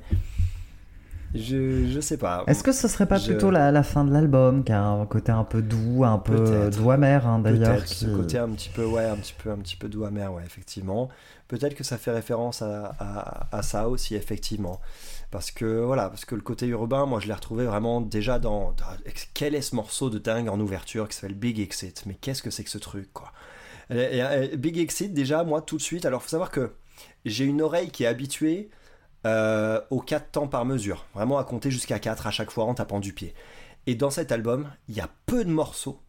Je, je sais pas. Est-ce que ce serait pas Je- plutôt la, la fin de l'album, qui a un côté un peu doux, un peu doux amer hein, d'ailleurs ce côté un petit peu, ouais, un petit peu, un petit peu doux amer, ouais, effectivement. Peut-être que ça fait référence à, à, à ça aussi, effectivement. Parce que voilà, parce que le côté urbain, moi, je l'ai retrouvé vraiment déjà dans, quel est ce morceau de dingue en ouverture qui s'appelle Big Exit? Mais qu'est-ce que c'est que ce truc, quoi? Big Exit, déjà, moi, tout de suite. Alors, faut savoir que j'ai une oreille qui est habituée euh, aux 4 temps par mesure, vraiment à compter jusqu'à 4 à chaque fois en tapant du pied. Et dans cet album, il y a peu de morceaux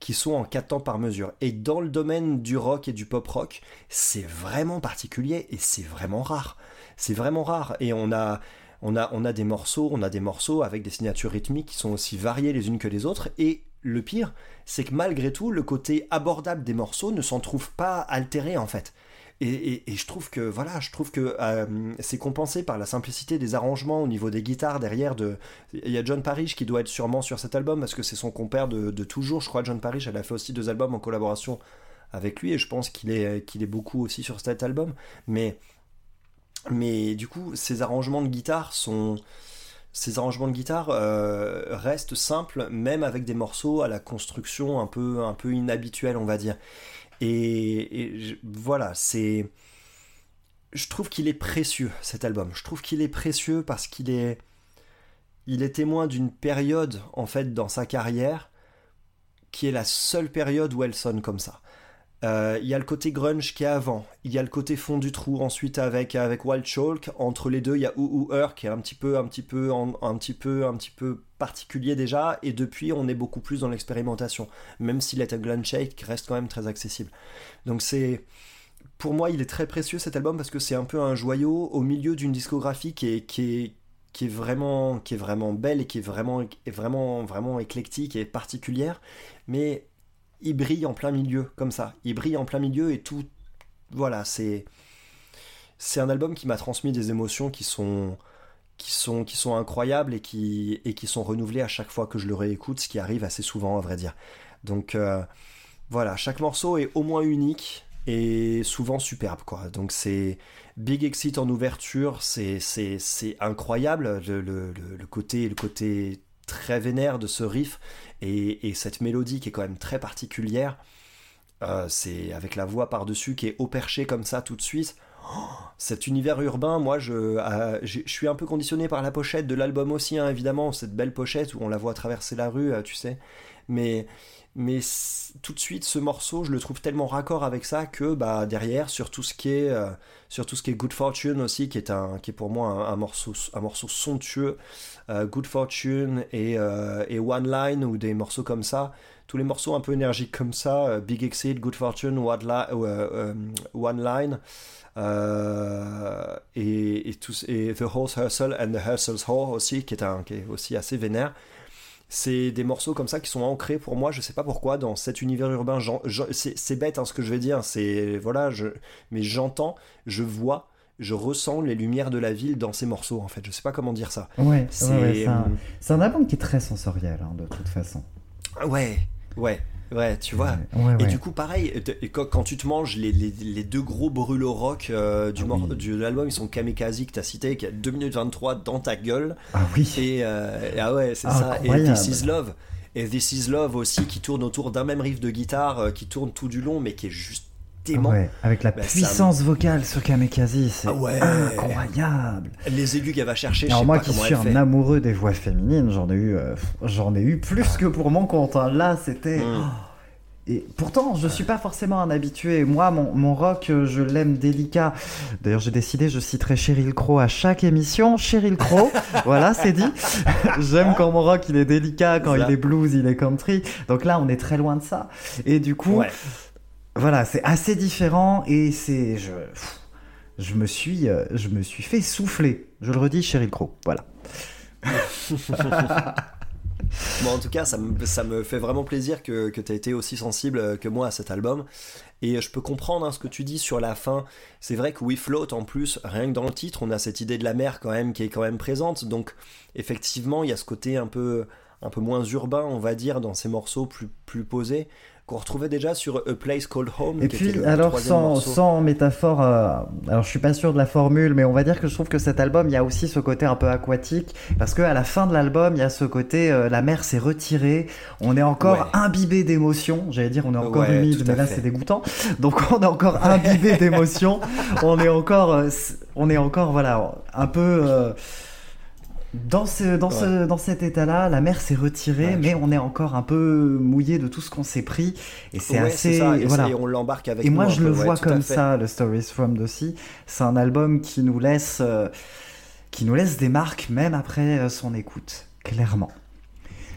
qui sont en 4 temps par mesure. Et dans le domaine du rock et du pop rock, c'est vraiment particulier et c'est vraiment rare. C'est vraiment rare. Et on a, on a, des morceaux, on a des morceaux avec des signatures rythmiques qui sont aussi variées les unes que les autres. Et le pire, c'est que malgré tout, le côté abordable des morceaux ne s'en trouve pas altéré en fait. Et, je trouve que voilà, je trouve que euh, c'est compensé par la simplicité des arrangements au niveau des guitares derrière. De, il y a John Parrish qui doit être sûrement sur cet album parce que c'est son compère de, de toujours. Je crois John Parrish, elle a fait aussi deux albums en collaboration avec lui et je pense qu'il est qu'il est beaucoup aussi sur cet album. Mais mais du coup, ces arrangements de guitare sont ces arrangements de guitare euh, restent simples, même avec des morceaux à la construction un peu, un peu inhabituelle, on va dire. Et, voilà, c'est. Je trouve qu'il est précieux cet album. Je trouve qu'il est précieux parce qu'il est. Il est témoin d'une période, en fait, dans sa carrière, qui est la seule période où elle sonne comme ça. Euh, Il y a le côté grunge qui est avant, il y a le côté fond du trou ensuite avec avec Wild Chalk. Entre les deux, il y a Ouh Her qui est un petit peu un petit peu un petit peu un petit peu particulier déjà. Et depuis, on est beaucoup plus dans l'expérimentation, même si Let a Glen Shake reste quand même très accessible. Donc c'est pour moi, il est très précieux cet album parce que c'est un peu un joyau au milieu d'une discographie qui est, qui est, qui est vraiment, qui est vraiment belle et qui est vraiment, vraiment, vraiment éclectique et particulière. Mais il brille en plein milieu, comme ça. Il brille en plein milieu et tout. Voilà, c'est. C'est un album qui m'a transmis des émotions qui sont. Qui sont, qui sont incroyables et qui, et qui sont renouvelées à chaque fois que je le réécoute, ce qui arrive assez souvent, à vrai dire. Donc euh, voilà, chaque morceau est au moins unique et souvent superbe, quoi. Donc c'est Big Exit en ouverture, c'est incroyable, le, le- le- le côté, le côté très vénère de ce riff et, et cette mélodie qui est quand même très particulière. Euh, c'est avec la voix par-dessus qui est au perché comme ça tout de suite. Oh, cet univers urbain, moi, je, euh, je suis un peu conditionné par la pochette de l'album aussi, hein, évidemment, cette belle pochette où on la voit traverser la rue, euh, tu sais. Mais, mais tout de suite, ce morceau, je le trouve tellement raccord avec ça que bah, derrière, sur tout ce qui est, euh, sur tout ce qui est Good Fortune aussi, qui est, un, qui est pour moi un, morceau, un morceau somptueux, euh, Good Fortune et, euh, et One Line ou des morceaux comme ça, tous les morceaux un peu énergiques comme ça, Big Exit, Good Fortune, One, Li- One Line, et, et The Horse Hustle and the Hustle's Whore aussi, qui est, un, qui est aussi assez vénère. C'est des morceaux comme ça qui sont ancrés pour moi, je sais pas pourquoi, dans cet univers urbain. C'est bête hein, ce que je vais dire, c'est voilà, je, mais j'entends, je vois, je ressens les lumières de la ville dans ces morceaux en fait. Je sais pas comment dire ça. Ouais, C'est ouais, un, c'est un album qui est très sensoriel, hein, de toute façon. ouais, ouais, ouais, tu vois. Ouais, ouais. Et du coup, pareil, quand, tu te manges les, les, les deux gros brûlots rock euh, du, Ah oui. du- de l'album, ils sont Kamikaze que t'as cité, qui a 2 minutes 23 dans ta gueule. Ah oui. Et, euh, et ah ouais, c'est ça. Et. This Is Love. Et This Is Love aussi, qui tourne autour d'un même riff de guitare, euh, qui tourne tout du long, mais qui est juste dément. Ouais, avec la Bah, ça puissance vocale sur Kamikaze, c'est Ah ouais. incroyable. Les aigus qu'elle va chercher, je Alors sais moi pas qui suis un amoureux des voix féminines, j'en ai eu, euh, j'en ai eu plus que pour mon compte. hein. Là, c'était. Mm. oh. Et pourtant, je suis pas forcément un habitué. Moi, mon, mon rock, euh, je l'aime délicat. D'ailleurs, j'ai décidé, je citerai Cheryl Crow à chaque émission. Cheryl Crow, voilà, c'est dit. J'aime quand mon rock, il est délicat, quand Ça. il est blues, il est country. Donc là, on est très loin de ça. Et du coup, Ouais. Voilà, c'est assez différent et c'est je je me suis euh, je me suis fait souffler. Je le redis, Cheryl Crow. Voilà. Bon, en tout cas, ça me, ça me fait vraiment plaisir que, que tu aies été aussi sensible euh, que moi à cet album. Et je peux comprendre hein, ce que tu dis sur la fin. C'est vrai que We Float, en plus, rien que dans le titre, on a cette idée de la mer quand même qui est quand même présente. Donc, effectivement, il y a ce côté un peu, un peu moins urbain, on va dire, dans ces morceaux plus, plus posés. Qu'on retrouvait déjà sur A Place Called Home. Et qui puis, était le alors, sans, métaphore, euh, alors je suis pas sûr de la formule, mais on va dire que je trouve que cet album, il y a aussi ce côté un peu aquatique, parce que à la fin de l'album, il y a ce côté, euh, la mer s'est retirée, on est encore Ouais. imbibé d'émotions, j'allais dire on est encore Ouais, humide, mais là c'est dégoûtant, donc on est encore imbibé d'émotions, on est encore, euh, on est encore, voilà, un peu... euh, dans, ce, dans, ce, dans cet état-là, la mer s'est retirée, Ouais, mais on est encore un peu mouillé de tout ce qu'on s'est pris. Et c'est Ouais, assez. ça, et, voilà. et on l'embarque avec Et nous moi, je peu, le vois à comme ça, le Stories from the Sea. C'est un album qui nous laisse, euh, qui nous laisse des marques même après euh, son écoute, clairement.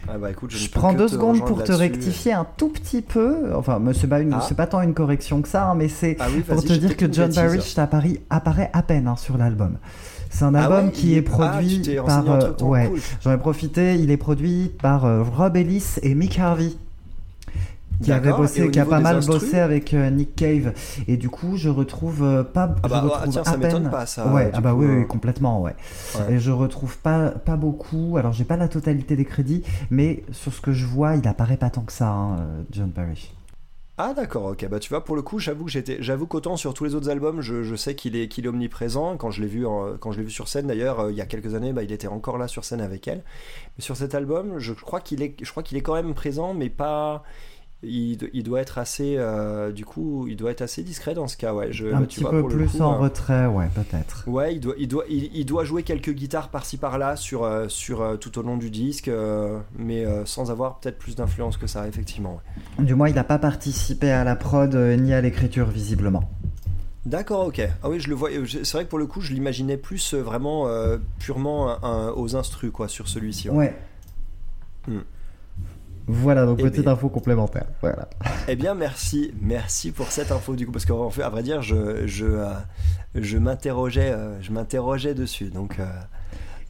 Ah bah écoute, je, Je, prends deux secondes pour te rectifier un tout petit peu. Enfin, c'est pas, Ah. pas tant une correction que ça, hein, mais c'est Ah oui, pour te dire que John bêtise. Parrish apparaît, apparaît à peine hein, sur l'album. C'est un Ah album ouais, qui est Ah, produit par. euh, ouais, cool. j'en ai profité. Il est produit par euh, Rob Ellis et Mick Harvey qui avait bossé, qui a pas mal instrus bossé avec euh, Nick Cave. Et du coup, je retrouve pas. Ah bah, je ah, retrouve tiens, à ça m'étonne peine- pas, ça, Ouais, ah bah coup, oui, oui, euh. complètement, ouais. Ouais. Et je retrouve pas, pas beaucoup. Alors, j'ai pas la totalité des crédits, mais sur ce que je vois, il apparaît pas tant que ça, hein, John Parrish. Ah d'accord, ok. Bah tu vois, pour le coup, j'avoue que j'avoue qu'autant sur tous les autres albums, je, sais qu'il est, qu'il est omniprésent. Quand je l'ai vu, sur scène d'ailleurs, euh, il y a quelques années, bah, il était encore là sur scène avec elle. Mais sur cet album, je crois qu'il est quand même présent, mais pas. Il, do- il doit être assez, euh, du coup, il doit être assez discret dans ce cas, ouais. Je, Un petit vois, peu pour plus coup, en euh, retrait, ouais, peut-être. Ouais, il doit, il doit, il, il doit jouer quelques guitares par-ci par-là sur, euh, sur tout au long du disque, euh, mais sans avoir peut-être plus d'influence que ça, effectivement. ouais. Du moins, il n'a pas participé à la prod ni à l'écriture, visiblement. D'accord, ok. Ah oui, je le vois. C'est vrai que pour le coup, je l'imaginais plus vraiment purement un- un- aux instrus, quoi, sur celui-ci. ouais. Ouais. Hmm. Voilà, donc Eh petite bien. info complémentaire. Voilà. Eh bien, merci, merci pour cette info du coup, parce qu'en fait, à vrai dire, je, je, euh, je m'interrogeais, euh, je m'interrogeais dessus, donc. euh,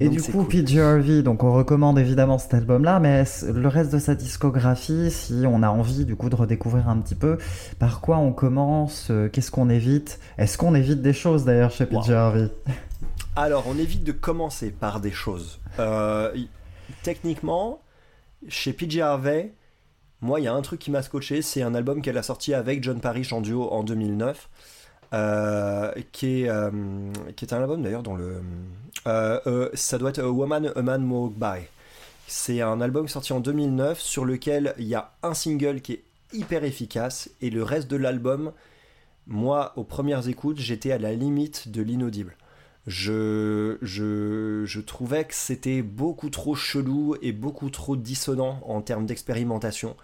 Et donc du coup, cool. PJ Harvey, donc on recommande évidemment cet album-là, mais le reste de sa discographie, si on a envie du coup de redécouvrir un petit peu, par quoi on commence, qu'est-ce qu'on évite? Est-ce qu'on évite des choses d'ailleurs chez Wow. Harvey? Alors, on évite de commencer par des choses. Techniquement, chez PJ Harvey, moi, il y a un truc qui m'a scotché, c'est un album qu'elle a sorti avec John Parrish en duo en 2009, euh, qui, est, euh, qui est un album d'ailleurs dont le... euh, ça doit être A Woman, A Man Walk By. C'est un album sorti en 2009 sur lequel il y a un single qui est hyper efficace et le reste de l'album, moi, aux premières écoutes, j'étais à la limite de l'inaudible je, je, je trouvais que c'était beaucoup trop chelou et beaucoup trop dissonant en termes d'expérimentation.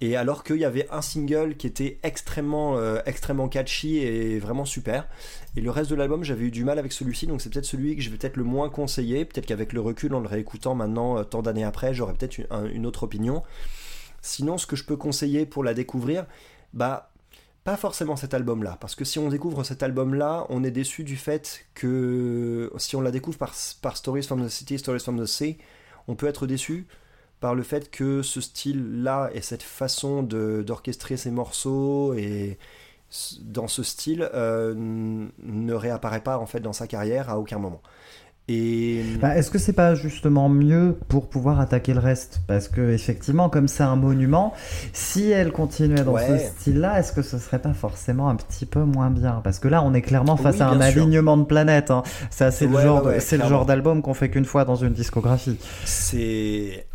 Et alors qu'il y avait un single qui était extrêmement, euh, extrêmement catchy et vraiment super. Et le reste de l'album, j'avais eu du mal avec celui-ci, donc c'est peut-être celui que je vais peut-être le moins conseiller. Peut-être qu'avec le recul, en le réécoutant maintenant, euh, tant d'années après, j'aurais peut-être une, un- une autre opinion. Sinon, ce que je peux conseiller pour la découvrir, bah, pas forcément cet album-là, parce que si on découvre cet album-là, on est déçu du fait que si on la découvre par, par Stories from the City, Stories from the Sea, on peut être déçu par le fait que ce style-là et cette façon d'orchestrer ces morceaux et dans ce style euh, ne réapparaît pas en fait dans sa carrière à aucun moment. Et Bah, Est-ce que c'est pas justement mieux pour pouvoir attaquer le reste? Parce que effectivement, comme c'est un monument, si elle continuait dans Ouais. ce style-là, est-ce que ce serait pas forcément un petit peu moins bien? Parce que là, on est clairement face Oui, à un sûr. alignement de planètes. hein. Ça, c'est le genre, ouais, de- ouais, c'est le clairement. genre d'album qu'on fait qu'une fois dans une discographie. c'est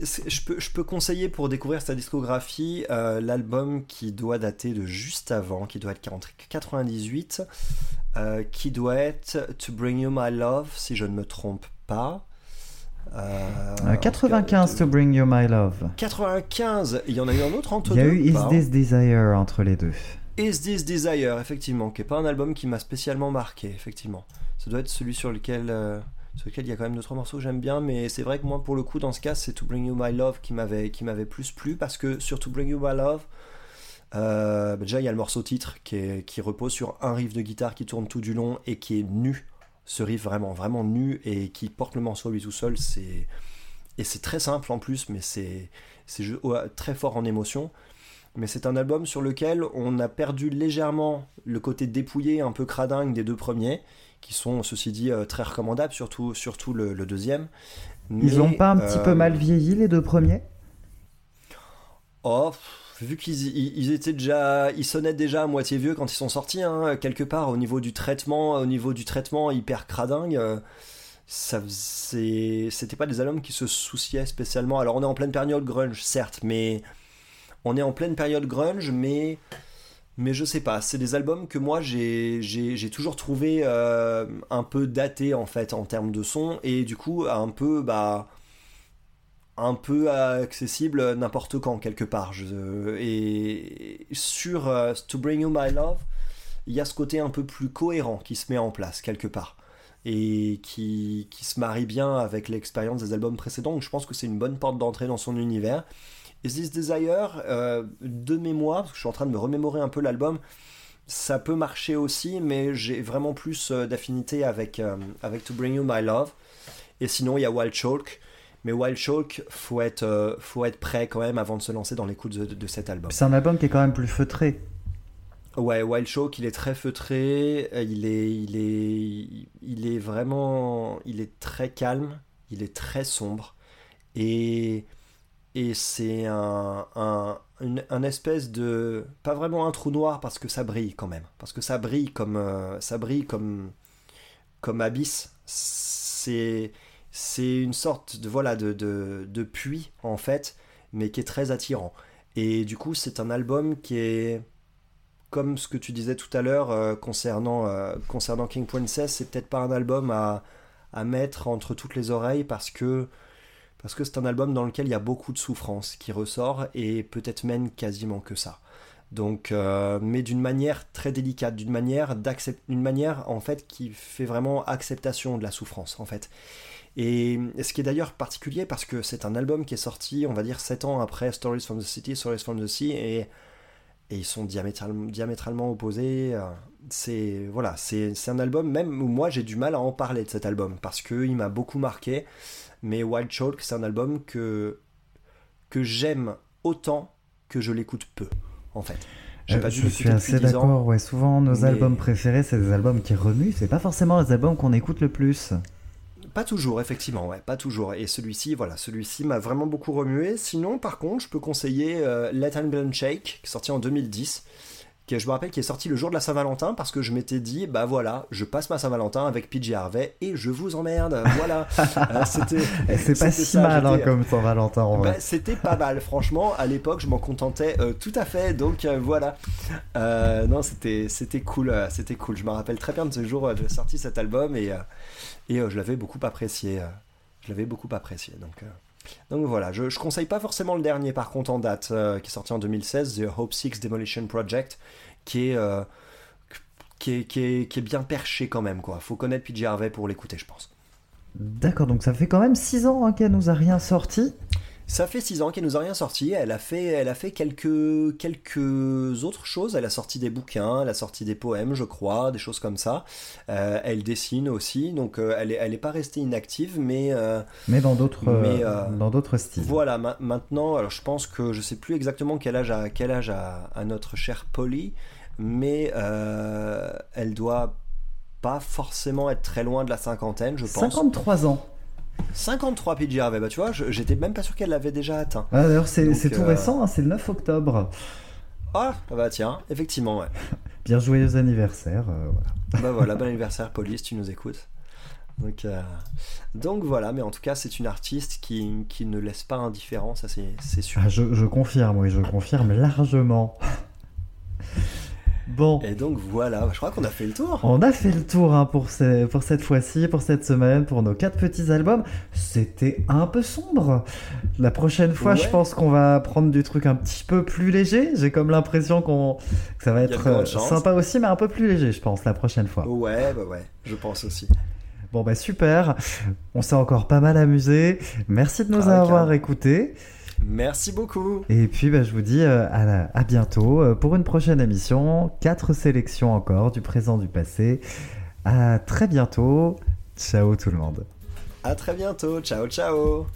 je peux, je peux conseiller pour découvrir sa discographie euh, l'album qui doit dater de juste avant, qui doit être 40 98, euh, qui doit être To Bring You My Love, si je ne me trompe pas. Euh, Euh, 95 de- to Bring You My Love. 95, il y en a eu un autre entre Il y a deux eu Is pas This Desire entre les deux. Is This Desire, effectivement, qui est pas un album qui m'a spécialement marqué, effectivement. Ça doit être celui sur lequel, euh, sur lequel il y a quand même deux trois morceaux que j'aime bien, mais c'est vrai que moi, pour le coup, dans ce cas, c'est To Bring You My Love qui m'avait qui m'avait plus plu parce que sur To Bring You My Love, euh, bah, déjà il y a le morceau titre qui, est- qui repose sur un riff de guitare qui tourne tout du long et qui est nu. Ce riff vraiment vraiment nu et qui porte le morceau lui tout seul, c'est et c'est très simple en plus, mais c'est c'est très fort en émotion. Mais c'est un album sur lequel on a perdu légèrement le côté dépouillé, un peu cradingue des deux premiers, qui sont, ceci dit, euh, très recommandables, surtout, surtout le, le deuxième. Ils ont pas un petit euh, peu mal vieilli les deux premiers? Oh, vu qu'ils ils, ils étaient déjà, ils sonnaient déjà à moitié vieux quand ils sont sortis, hein, quelque part au niveau du traitement, au niveau du traitement hyper cradingue. euh, ça c'était pas des albums qui se souciaient spécialement. Alors on est en pleine période grunge, certes, mais on est en pleine période grunge, mais mais je sais pas. C'est des albums que moi j'ai toujours trouvé euh, un peu datés en fait en termes de son et du coup un peu bah un peu accessible n'importe quand quelque part. Et sur euh, To Bring You My Love, il y a ce côté un peu plus cohérent qui se met en place quelque part et qui, qui se marie bien avec l'expérience des albums précédents. Donc je pense que c'est une bonne porte d'entrée dans son univers. Is This Desire, euh, de mémoire, parce que je suis en train de me remémorer un peu l'album, ça peut marcher aussi, mais j'ai vraiment plus euh, d'affinité avec, euh, avec To Bring You My Love. Et sinon, il y a Wild Chalk. Mais Wild Chalk, faut être, euh, faut être prêt quand même avant de se lancer dans l'écoute de, de cet album. C'est un album qui est quand même plus feutré. Ouais, Wild Chalk, il est très feutré, euh, il est, il est, il est vraiment, il est très calme, il est très sombre, et, et c'est un, un, une, un espèce de, pas vraiment un trou noir parce que ça brille quand même, parce que ça brille comme, euh, ça brille comme, comme abysse. C'est, c'est une sorte de, voilà, de, de, de puits en fait, mais qui est très attirant. Et du coup, c'est un album qui est comme ce que tu disais tout à l'heure euh, concernant, euh, concernant King Princess, c'est peut-être pas un album à, à mettre entre toutes les oreilles parce que parce que c'est un album dans lequel il y a beaucoup de souffrance qui ressort et peut-être même quasiment que ça. Donc, euh, mais d'une manière très délicate, d'une manière manière en fait qui fait vraiment acceptation de la souffrance en fait. Et ce qui est d'ailleurs particulier parce que c'est un album qui est sorti, on va dire, 7 ans après Stories from the City, Stories from the Sea, et et ils sont diamétralement, diamétralement opposés. euh, C'est voilà, c'est un album même où moi j'ai du mal à en parler de cet album parce que il m'a beaucoup marqué. Mais Wild Chalk, c'est un album que que j'aime autant que je l'écoute peu, en fait. Euh, pas je suis assez 10 ans. d'accord. Ouais, souvent nos mais- albums préférés, c'est des albums qui remuent. C'est pas forcément les albums qu'on écoute le plus. Pas toujours, effectivement, ouais, pas toujours. Et celui-ci, voilà, celui-ci m'a vraiment beaucoup remué. Sinon, par contre, je peux conseiller euh, Let England Shake, qui est sorti en 2010, qui, je me rappelle, qui est sorti le jour de la Saint-Valentin, parce que je m'étais dit, bah voilà, je passe ma Saint-Valentin avec PJ Harvey et je vous emmerde, voilà. Euh, c'était, Et c'est pas c'était si ça, mal hein, comme Saint-Valentin en bah, c'était pas mal, franchement. À l'époque, je m'en contentais euh, tout à fait. Donc euh, voilà. Euh, non, c'était c'était cool. c'était cool. Je me rappelle très bien de ce jour où j'ai sorti cet album et, et je l'avais beaucoup apprécié. je l'avais beaucoup apprécié. Donc, donc voilà. Je, je conseille pas forcément le dernier, par contre, en date, euh, qui est sorti en 2016, The Hope Six Demolition Project, qui est. euh, qui est, qui, est, qui est bien perché quand même quoi. Faut connaître PJ Harvey pour l'écouter je pense. D'accord, donc ça fait quand même 6 ans hein, qu'elle nous a rien sorti. Ça fait 6 ans qu'elle nous a rien sorti. Elle a fait, elle a fait quelques, quelques autres choses. Elle a sorti des bouquins, elle a sorti des poèmes, je crois, des choses comme ça. Euh, elle dessine aussi, donc euh, elle est, elle est pas restée inactive, mais euh, Mais dans d'autres dans d'autres styles. voilà. ma- maintenant, alors je pense que je sais plus exactement quel âge a, quel âge a notre chère Polly, mais elle doit pas forcément être très loin de la cinquantaine, je pense. 53 ans. 53 PJ Harvey, bah tu vois, j'étais même pas sûr qu'elle l'avait déjà atteint. Ah, D'ailleurs, c'est tout euh, récent, hein, c'est le 9 octobre. Ah, bah tiens, effectivement, ouais. Bien joyeux anniversaire. euh, voilà. bah voilà, bon anniversaire, Police, tu nous écoutes. Donc, euh, donc voilà, mais en tout cas, c'est une artiste qui, qui ne laisse pas indifférent, ça c'est c'est sûr. Ah, je, je confirme, oui, je confirme largement. Bon, Et donc voilà, je crois qu'on a fait le tour. on a fait le tour hein, pour, ce- pour cette fois-ci, pour cette semaine, pour nos quatre petits albums. C'était un peu sombre. La prochaine fois, Ouais. je pense qu'on va prendre du truc un petit peu plus léger. J'ai comme l'impression qu'on que ça va être euh, sympa aussi, mais un peu plus léger, je pense, la prochaine fois. Ouais, bah ouais, je pense aussi. Bon bah super, on s'est encore pas mal amusé. Merci de nous Ah, avoir écoutés. Merci beaucoup. Et puis bah, je vous dis euh, à, la- à bientôt euh, pour une prochaine émission. Quatre sélections encore du présent, du passé. À très bientôt. Ciao tout le monde. À très bientôt. Ciao, ciao.